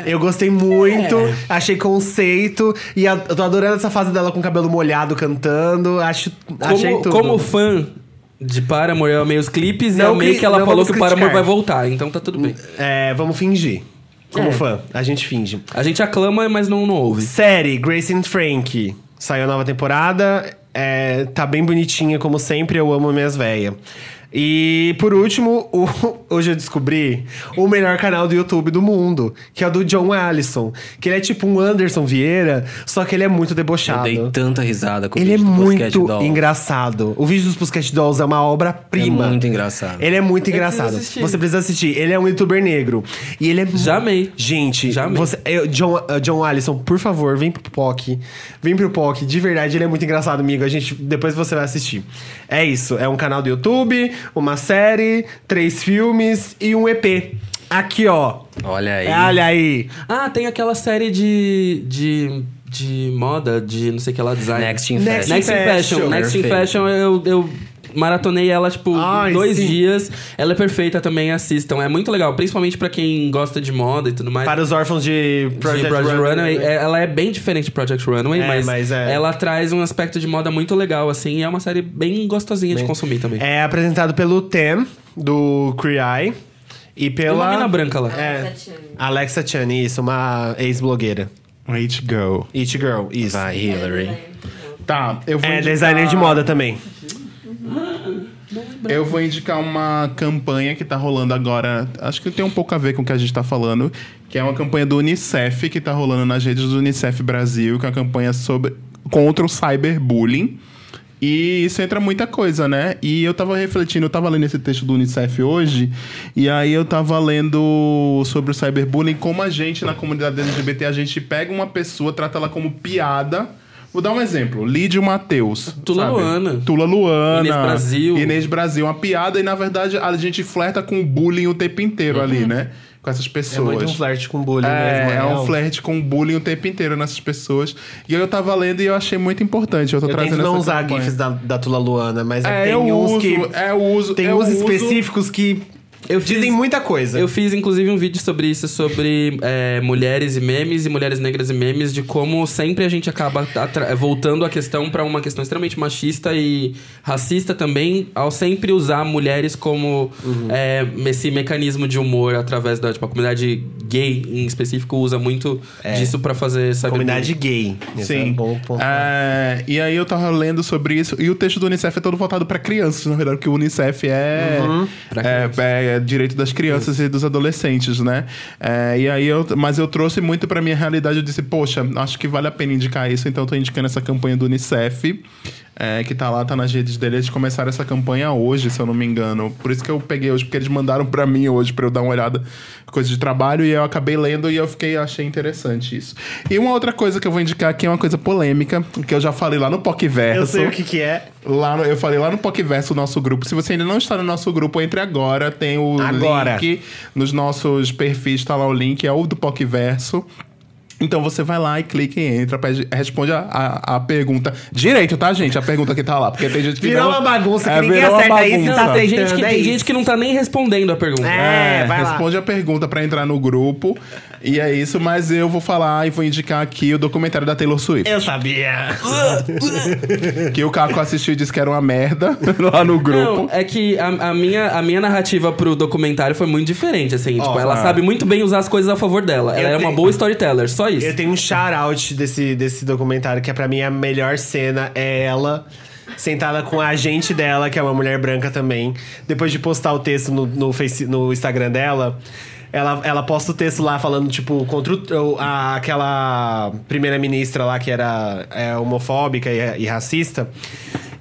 Eu gostei muito, achei conceito. E a- eu tô adorando essa fase dela com o cabelo molhado cantando. Acho, achei Como, tudo. como fã de Paramore, eu amei os clipes e Não amei cri- que ela falou que o Paramore criticar. vai voltar. Então tá tudo bem. É, vamos fingir. Como É. fã, a gente finge. A gente aclama, mas não, não ouve. Série, Grace and Frank. Saiu a nova temporada. É, tá bem bonitinha, como sempre. Eu amo minhas véias. E por último, o- *laughs* hoje eu descobri o melhor canal do YouTube do mundo, que é o do John Allison. Que ele é tipo um Anderson Vieira, só que ele é muito Eu debochado. dei tanta risada com o Ele é vídeo do Pussycat muito Dolls. engraçado. O vídeo dos Pussycat Dolls é uma obra-prima. É muito engraçado. Ele é muito Eu engraçado. Você precisa assistir. Ele é um youtuber negro. E ele é. Já amei. Gente, Já amei. você, eu- John, uh, John Allison, por favor, vem pro POC. Vem pro POC. De verdade, ele é muito engraçado, amigo. A gente, depois você vai assistir. É isso. É um canal do YouTube, uma série, três filmes e um EP. Aqui, ó. Olha aí. Olha aí. Ah, tem aquela série de. de. de moda, de não sei o que lá, design. Next in Next Fashion. Next in Fashion. Fashion. Next in. Fashion, eu, eu maratonei ela, tipo, Ai, dois sim. dias. Ela é perfeita também, assistam. É muito legal, principalmente pra quem gosta de moda e tudo mais. Para os órfãos de Project, de Project Runway. Runway, é- ela é bem diferente de Project Runway, É, mas, mas é. ela traz um aspecto de moda muito legal, assim, e é uma série bem gostosinha de consumir também. É apresentado pelo Tem, do Eye. E Tem uma pela. mina branca lá. É, Alexa Chung. Alexa Chan, isso, uma ex-blogueira. It go. It Girl, isso. Vai, Hillary. Tá, eu vou É indicar- designer de moda também. Eu vou indicar uma campanha que tá rolando agora. Acho que tem um pouco a ver com o que a gente tá falando. Que é uma campanha do Unicef que tá rolando nas redes do Unicef Brasil, que é uma campanha sobre, contra o cyberbullying. E isso entra muita coisa, né? E eu tava refletindo, eu tava lendo esse texto do Unicef hoje, e aí eu tava lendo sobre o cyberbullying, como a gente, na comunidade LGBT, a gente pega uma pessoa, trata ela como piada. Vou dar um exemplo. Lídio Matheus. Tula sabe? Luana. Tula Luana. Inês Brasil. Inês Brasil. Uma piada e, na verdade, a gente flerta com o bullying o tempo inteiro ali, né? Com essas É pessoas. muito um flerte com bullying É, mesmo. é um flerte com bullying o tempo inteiro nessas pessoas. E eu tava lendo e eu achei muito importante. Eu tô Eu trazendo tento não essa usar campanha. gifs da, da Tula Luana, mas é, É, tem eu uns uso, que... é, eu uso. Tem eu uns uso- específicos que Eu fiz- dizem muita coisa. Eu fiz, inclusive, um vídeo sobre isso, sobre é, mulheres e memes, e mulheres negras e memes, de como sempre a gente acaba voltando a questão pra uma questão extremamente machista e racista também, ao sempre usar mulheres como Uhum. é, esse mecanismo de humor através da tipo, a comunidade gay em específico usa muito disso pra fazer sabe Comunidade gay. É Sim. bom ponto. É, e aí eu tava lendo sobre isso. E o texto do Unicef é todo voltado pra crianças, na verdade, porque o Unicef é, Pra é, crianças. é direito das crianças e dos adolescentes, né? É, e aí eu, mas eu trouxe muito pra minha realidade. Eu disse, poxa, acho que vale a pena indicar isso. Então eu tô indicando essa campanha do Unicef. É, que tá lá, tá nas redes dele. Eles começaram essa campanha hoje, se eu não me engano. Por isso que eu peguei hoje, porque eles mandaram pra mim hoje pra eu dar uma olhada coisa de trabalho e eu acabei lendo e eu fiquei achei interessante isso. E uma outra coisa que eu vou indicar aqui é uma coisa polêmica, que eu já falei lá no PocVerso. Eu sei o que que é. Lá no- eu falei lá no PocVerso, o nosso grupo. Se você ainda não está no nosso grupo, entre agora. Tem o Agora. link nos nossos perfis, tá lá o link, é o do PocVerso. Então você vai lá e clica e entra, pede- responde a, a, a pergunta direito, tá, gente? A pergunta que tá lá. Porque tem gente que. Virou não- uma bagunça, que É, ninguém virou uma acerta isso, tá tem gente, que, é tem isso. gente que não tá nem respondendo a pergunta. É, vai lá. responde a pergunta pra entrar no grupo. E é isso, mas eu vou falar e vou indicar aqui o documentário da Taylor Swift. Eu sabia. *laughs* Que o Caco assistiu e disse que era uma merda *laughs* lá no grupo. Não, é que a, a minha, a minha narrativa pro documentário foi muito diferente, assim. tipo, ela ah. sabe muito bem usar as coisas a favor dela. Ela Eu é uma boa storyteller, só isso. Eu tenho um shout-out desse, desse documentário, que é pra mim a melhor cena é ela sentada com a agente dela, que é uma mulher branca também. Depois de postar o texto no, no, face, no Instagram dela, ela, ela posta o texto lá falando, tipo, contra o, a- aquela primeira-ministra lá que era é, homofóbica e, e racista.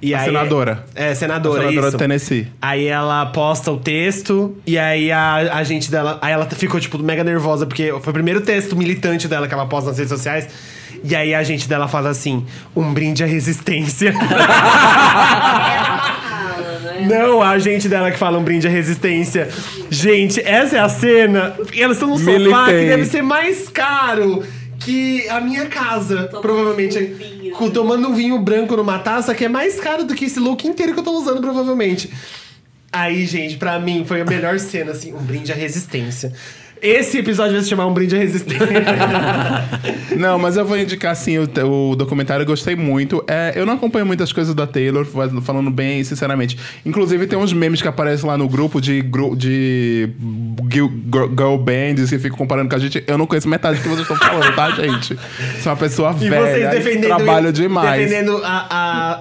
E A aí- senadora. É, senadora, A senadora isso. do Tennessee. Aí ela posta o texto e aí a, a gente dela. Aí ela ficou, tipo, mega nervosa, porque foi o primeiro texto militante dela que ela posta nas redes sociais. E aí a gente dela fala assim: um brinde à resistência. *laughs* Não, a gente dela que fala um brinde à resistência. Gente, essa é a cena. Elas estão no sofá que deve ser mais caro que a minha casa. provavelmente. um vinho. Com- tomando um vinho branco numa taça que é mais caro do que esse look inteiro que eu tô usando, provavelmente. Aí, gente, pra mim foi a melhor cena, assim, um brinde à resistência. Esse episódio vai se chamar Um Brinde à Resistência. *laughs* Não, mas eu vou indicar sim o, o documentário, eu gostei muito. É, eu não acompanho muitas coisas da Taylor, fa- falando bem sinceramente. Inclusive, tem uns memes que aparecem lá no grupo de, de girl girl bands e ficam comparando com a gente. Eu não conheço metade do que vocês estão falando, tá, gente? Sou uma pessoa E velha, vocês defendendo, trabalho demais. defendendo a-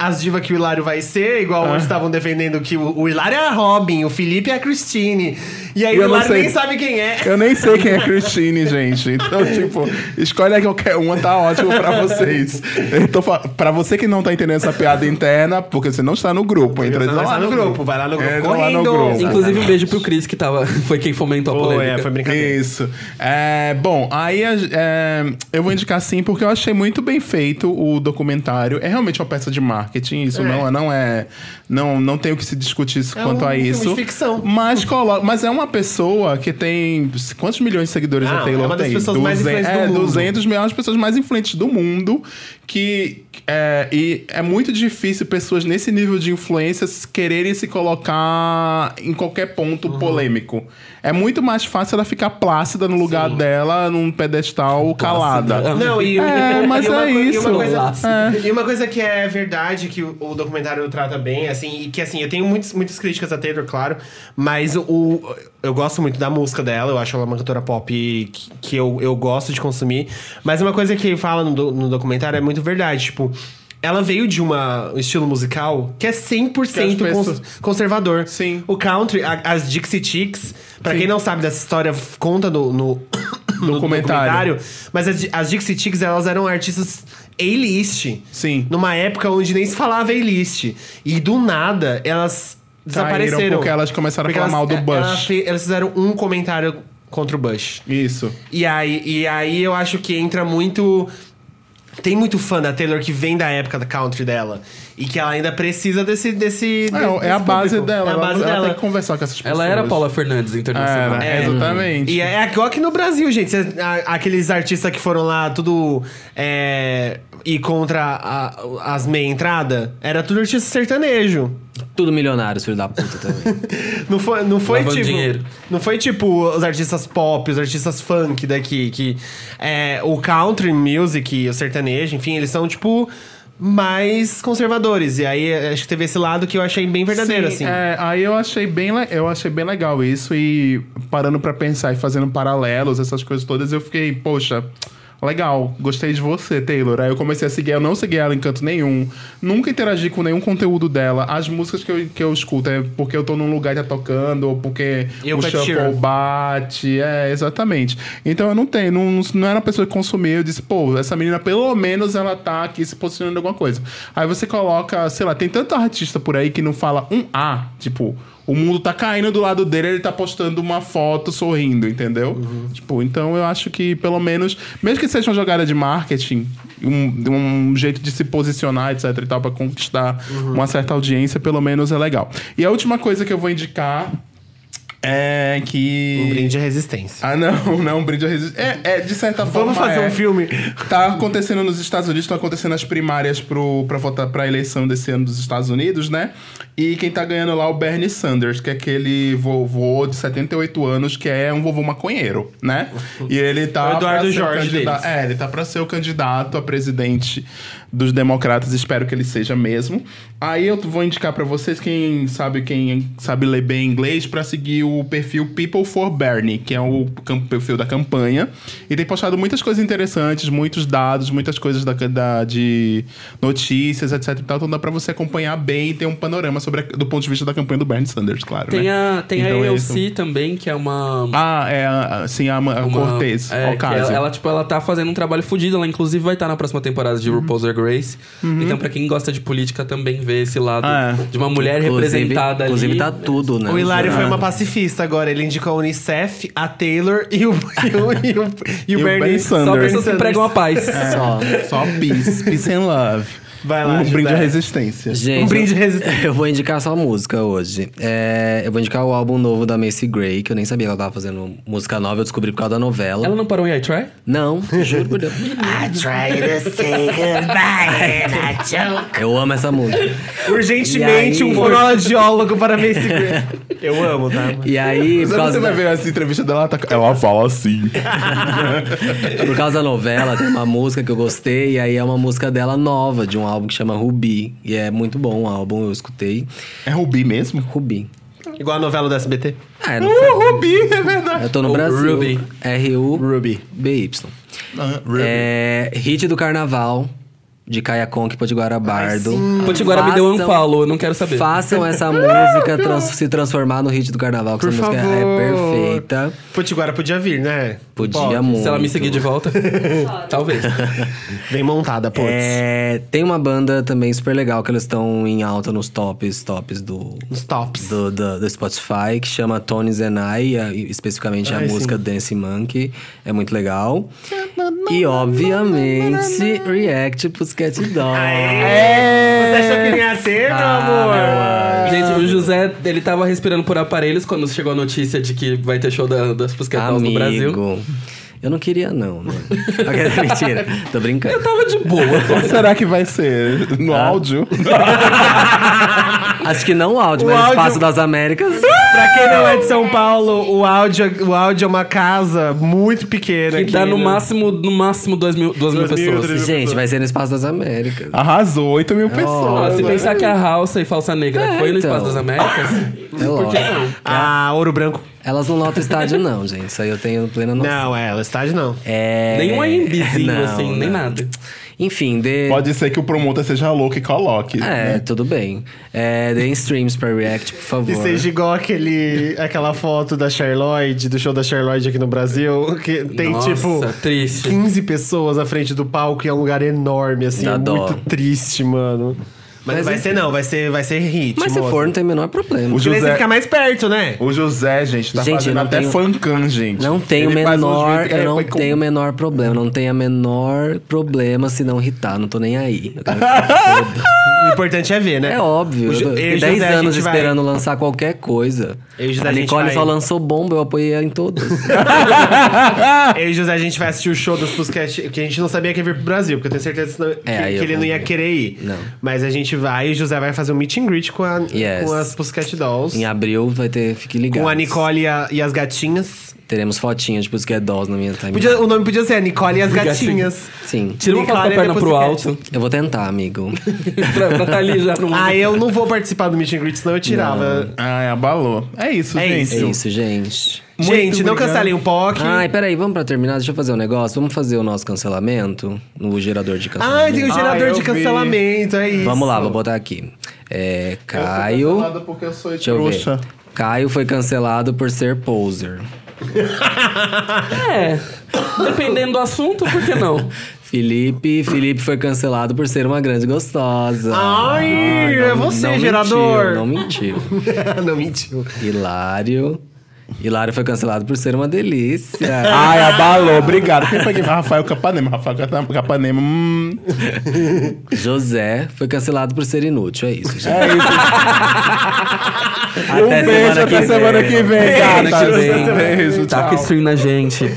a- as divas que o Hilário vai ser, igual Ah. hoje estavam defendendo que o, o Hilário é a Robin, o Felipe é a Christine. E aí o sei. nem sabe quem é. Eu nem sei quem é Christine, gente. Então, *laughs* tipo, escolhe qualquer uma, tá ótimo pra vocês. Eu tô fa- pra você que não tá entendendo essa piada interna, porque você não está no grupo. Entra Vai lá no grupo, vai lá no grupo Entra lá correndo. no grupo. Inclusive, um beijo pro Cris, que tava, foi quem fomentou a Pô, polêmica. é, foi brincadeira. Isso. É, bom, aí a- é, eu vou indicar sim, porque eu achei muito bem feito o documentário. É realmente uma peça de marketing, isso É. não, não é. Não, não tem o que se discutir isso É quanto um a filme isso. de ficção. Mas, colo- mas é uma pessoa que tem. Quantos milhões de seguidores Ah, a Taylor é uma das tem? pessoas mais influentes do é, mundo. 200 milhões de pessoas mais influentes do mundo. Que. É, e é muito difícil pessoas nesse nível de influência quererem se colocar em qualquer ponto Uhum. polêmico. É muito mais fácil ela ficar plácida no lugar dela, num pedestal calada. Não, e, É, mas e uma, é co- e isso. uma coisa, É. e uma coisa que é verdade, que o, o documentário trata bem, assim, e que assim, eu tenho muitos, muitas críticas a Taylor, claro, mas o, eu gosto muito da música dela, eu acho ela uma cantora pop que, que eu, eu gosto de consumir. Mas uma coisa que fala no, do- no documentário é muito verdade, tipo. Ela veio de uma, um estilo musical que é 100% Que pessoas- cons- conservador. Sim. O country, a- as Dixie Chicks, pra Sim. quem não sabe dessa história, conta no, no, *coughs* no Documentário. mas as, as Dixie Chicks, elas eram artistas A-list. Sim. Numa época onde nem se falava A-list. E do nada, elas desapareceram. porque elas começaram a falar elas- mal do é- Bush. Elas, elas fizeram um comentário contra o Bush. Isso. E aí, e aí eu acho que entra muito. Tem muito fã da Taylor que vem da época da country dela. E que ela ainda precisa desse. desse É, desse é a base público. dela. É a ela, base ela dela. tem que conversar com essas pessoas. Ela era Paula Fernandes internacional. Era, É. exatamente. E é igual aqui no Brasil, gente. Aqueles artistas que foram lá tudo é, ir contra a- as meia entrada, era tudo artista sertanejo. Tudo milionários, filho da puta também. *laughs* Não foi, não foi Lavando tipo. dinheiro. Não foi tipo os artistas pop, os artistas funk daqui. Que é, o country music, o sertanejo, enfim, eles são tipo mais conservadores. E aí acho que teve esse lado que eu achei bem verdadeiro, Sim, assim. é, aí eu achei bem eu achei bem legal isso e parando pra pensar e fazendo paralelos essas coisas todas eu fiquei poxa Legal, gostei de você, Taylor. Aí eu comecei a seguir, eu não segui ela em canto nenhum. Nunca interagi com nenhum conteúdo dela. As músicas que eu, que eu escuto é porque eu tô num lugar que tá tocando, ou porque E o shuffle bate. É, exatamente. Então eu não tenho, não, não era uma pessoa que consumia. Eu disse, pô, essa menina, pelo menos, ela tá aqui se posicionando em alguma coisa. Aí você coloca, sei lá, tem tanto artista por aí que não fala um A, tipo. O mundo tá caindo do lado dele, ele tá postando uma foto sorrindo, entendeu? Tipo, então eu acho que pelo menos, mesmo que seja uma jogada de marketing, um, um jeito de se posicionar, etc e tal, pra conquistar uma certa audiência, pelo menos é legal. E a última coisa que eu vou indicar é que. Um brinde à resistência. Ah, não, *laughs* não, um brinde à resistência. É, é, de certa forma. Vamos fazer é. um filme. Tá acontecendo nos Estados Unidos, estão acontecendo as primárias pro, pra votar pra eleição desse ano dos Estados Unidos, né? E quem tá ganhando lá é o Bernie Sanders, que é aquele vovô de 78 anos, que é um vovô maconheiro, né? E ele tá. O Eduardo pra ser Jorge candida- deles. É, ele tá pra ser o candidato a presidente dos democratas, espero que ele seja mesmo. Aí eu vou indicar pra vocês, quem sabe quem sabe ler bem inglês, pra seguir o perfil People for Bernie, que é o perfil da campanha. E tem postado muitas coisas interessantes, muitos dados, muitas coisas da, da- de notícias, etc. e tal. Então dá pra você acompanhar bem e ter um panorama sobre a- do ponto de vista da campanha do Bernie Sanders, claro. Tem né? a, tem Então a é AOC isso. também, que é uma. Ah, é a, a- sim, a, a uma- Cortez, é, ela, ela, tipo, ela tá fazendo um trabalho fodido. Ela, inclusive, vai estar na próxima temporada de RuPaul's Race. Então, pra quem gosta de política, também vê esse lado Ah, é. de uma mulher Inclusive, representada inclusive ali. tá tudo, né? O Hilário foi uma pacifista agora. Ele indicou a Unicef, a Taylor e o, *laughs* e o, e o, e o E o Bernie Bernie Só Sanders. pessoas que pregam a paz. Só. Só peace, peace and love. Vai lá, um Judé. brinde à resistência. Gente, Um brinde resistente. eu vou indicar só música hoje. É, eu vou indicar o álbum novo da Macy Gray, que eu nem sabia que ela tava fazendo música nova, eu descobri por causa da novela. Ela não parou em I Try? Não, *laughs* juro por Deus. Eu amo essa música. Urgentemente, aí- um fonoaudiólogo para *laughs* Macy Gray. Eu amo, tá? E aí, por Você causa, vai da, ver essa entrevista dela, ela, tá- ela fala assim. *laughs* por causa da novela, tem uma música que eu gostei, e aí é uma música dela nova, de um álbum que chama Ruby. E é muito bom o álbum, eu escutei. É Rubi mesmo? Ruby. Igual a novela do SBT. Ah, é no- Uh, Rubi, é verdade. eu tô no O Brasil. Ruby. R-U-B-Y. Ah, Rubi. É, hit do Carnaval, de Caia Conk e Potiguara Bardo. Potiguara me deu um Façam- follow, eu não quero saber. Façam *laughs* essa música trans- se transformar no hit do Carnaval, que Por essa música favor. é perfeita. Potiguara podia vir, né? Podia Pode. muito. Se ela me seguir de volta, *laughs* talvez. *laughs* Bem montada, putz. É, tem uma banda também super legal que eles estão em alta nos tops, tops do, Os tops. do, do, do Spotify, que chama Tones and I, a- especificamente a Ai, música Dance Monkey. É muito legal. E, obviamente, React Dolls. É. Você achou que nem ia ser, meu amor? Gente, o José, ele tava respirando por aparelhos quando chegou a notícia de que vai ter show da, das Pussycat Dolls no Brasil. Amigo, eu não queria não, né? Mentira, tô brincando. Eu tava de boa. Será que vai ser? No áudio? *laughs* Acho que não o áudio, O mas áudio- o Espaço das Américas. Pra quem não é de São Paulo, o áudio, o áudio é uma casa muito pequena. Que aqui, dá no né? máximo, no máximo duas mil, duas mil mil, pessoas. Gente, vai ser no Espaço das Américas. Arrasou, 8 mil Ó, pessoas. se pensar que a Halsa e Falsa Negra É, foi no então. Espaço das Américas, É lógico. Ah, Ouro Branco. Elas não lotam estádio, *laughs* não, gente. Isso aí eu tenho plena noção. Não, é, estádio não. É... nem um AMBzinho, Não, assim, nem não. nada. Enfim, dê... Pode ser que o promotor seja louco e coloque. É, tudo bem. É, deem streams pra React, por favor. E seja igual aquele, aquela foto da Charlotte, do show da Charlotte aqui no Brasil, que tem Nossa, tipo triste. 15 pessoas na frente do palco e é um lugar enorme, assim, Dá dó. muito triste, mano. Mas, Mas não vai enfim. ser não, vai ser, vai ser hit. Mas se for, não tem o menor problema. O José- você fica mais perto, né? O José, gente, tá Gente, fazendo até tenho- fancam, gente. Não tem o menor, eu é não com- tenho o menor problema, não tenho a menor problema se não irritar, não tô nem aí. Eu quero. *laughs* O importante é ver, né? É óbvio, eu fiquei o 10 José, a anos gente vai- esperando lançar qualquer coisa. Eu e José, a a Nicole vai- só lançou bomba, eu apoiei ela em todas. *laughs* Eu e José, a gente vai assistir o show dos Pussycat, que a gente não sabia que ia vir pro Brasil, porque eu tenho certeza que, não- que- ele não ia querer ir. Não. Mas a gente vai e o José vai fazer um meet and greet com, a, Yes. com as Pussycat Dolls. em abril vai ter, fique ligado. Com a Nicole e, a- e as gatinhas. Teremos fotinhas de Pussycat Dolls na minha timeline. Podia- o nome podia ser a Nicole e as gatinhas. Sim. Tira uma foto com a Nicole perna pro Pussycat. alto. Eu vou tentar, amigo. *laughs* pra, pra tá ali já no... Ah, eu não vou participar do meet and greet, senão eu tirava. Ai, abalou. É isso, É gente. É isso, gente. Muito gente, não obrigado. cancelem um POC. Ai, peraí, vamos pra terminar? Deixa eu fazer um negócio. Vamos fazer o nosso cancelamento no gerador de cancelamento. Ai, tem o Ah, gerador eu de vi. cancelamento, é isso. Vamos lá, vou botar aqui. É, Caio. cancelado porque eu sou Deixa eu trouxa. ver. Caio foi cancelado por ser poser. É, dependendo do assunto, por que não? *laughs* Felipe, Felipe foi cancelado por ser uma grande gostosa. Ai, é você, não gerador. Mentiu, não mentiu. *laughs* não mentiu. Hilário. Hilário foi cancelado por ser uma delícia. *laughs* Ai, abalou. Obrigado. Quem foi que... Rafael Capanema. Rafael Capanema. Hum. José foi cancelado por ser inútil. É isso, gente. É isso. Até um beijo, até semana que vem, Semana que vem. Taca tchau. stream na gente.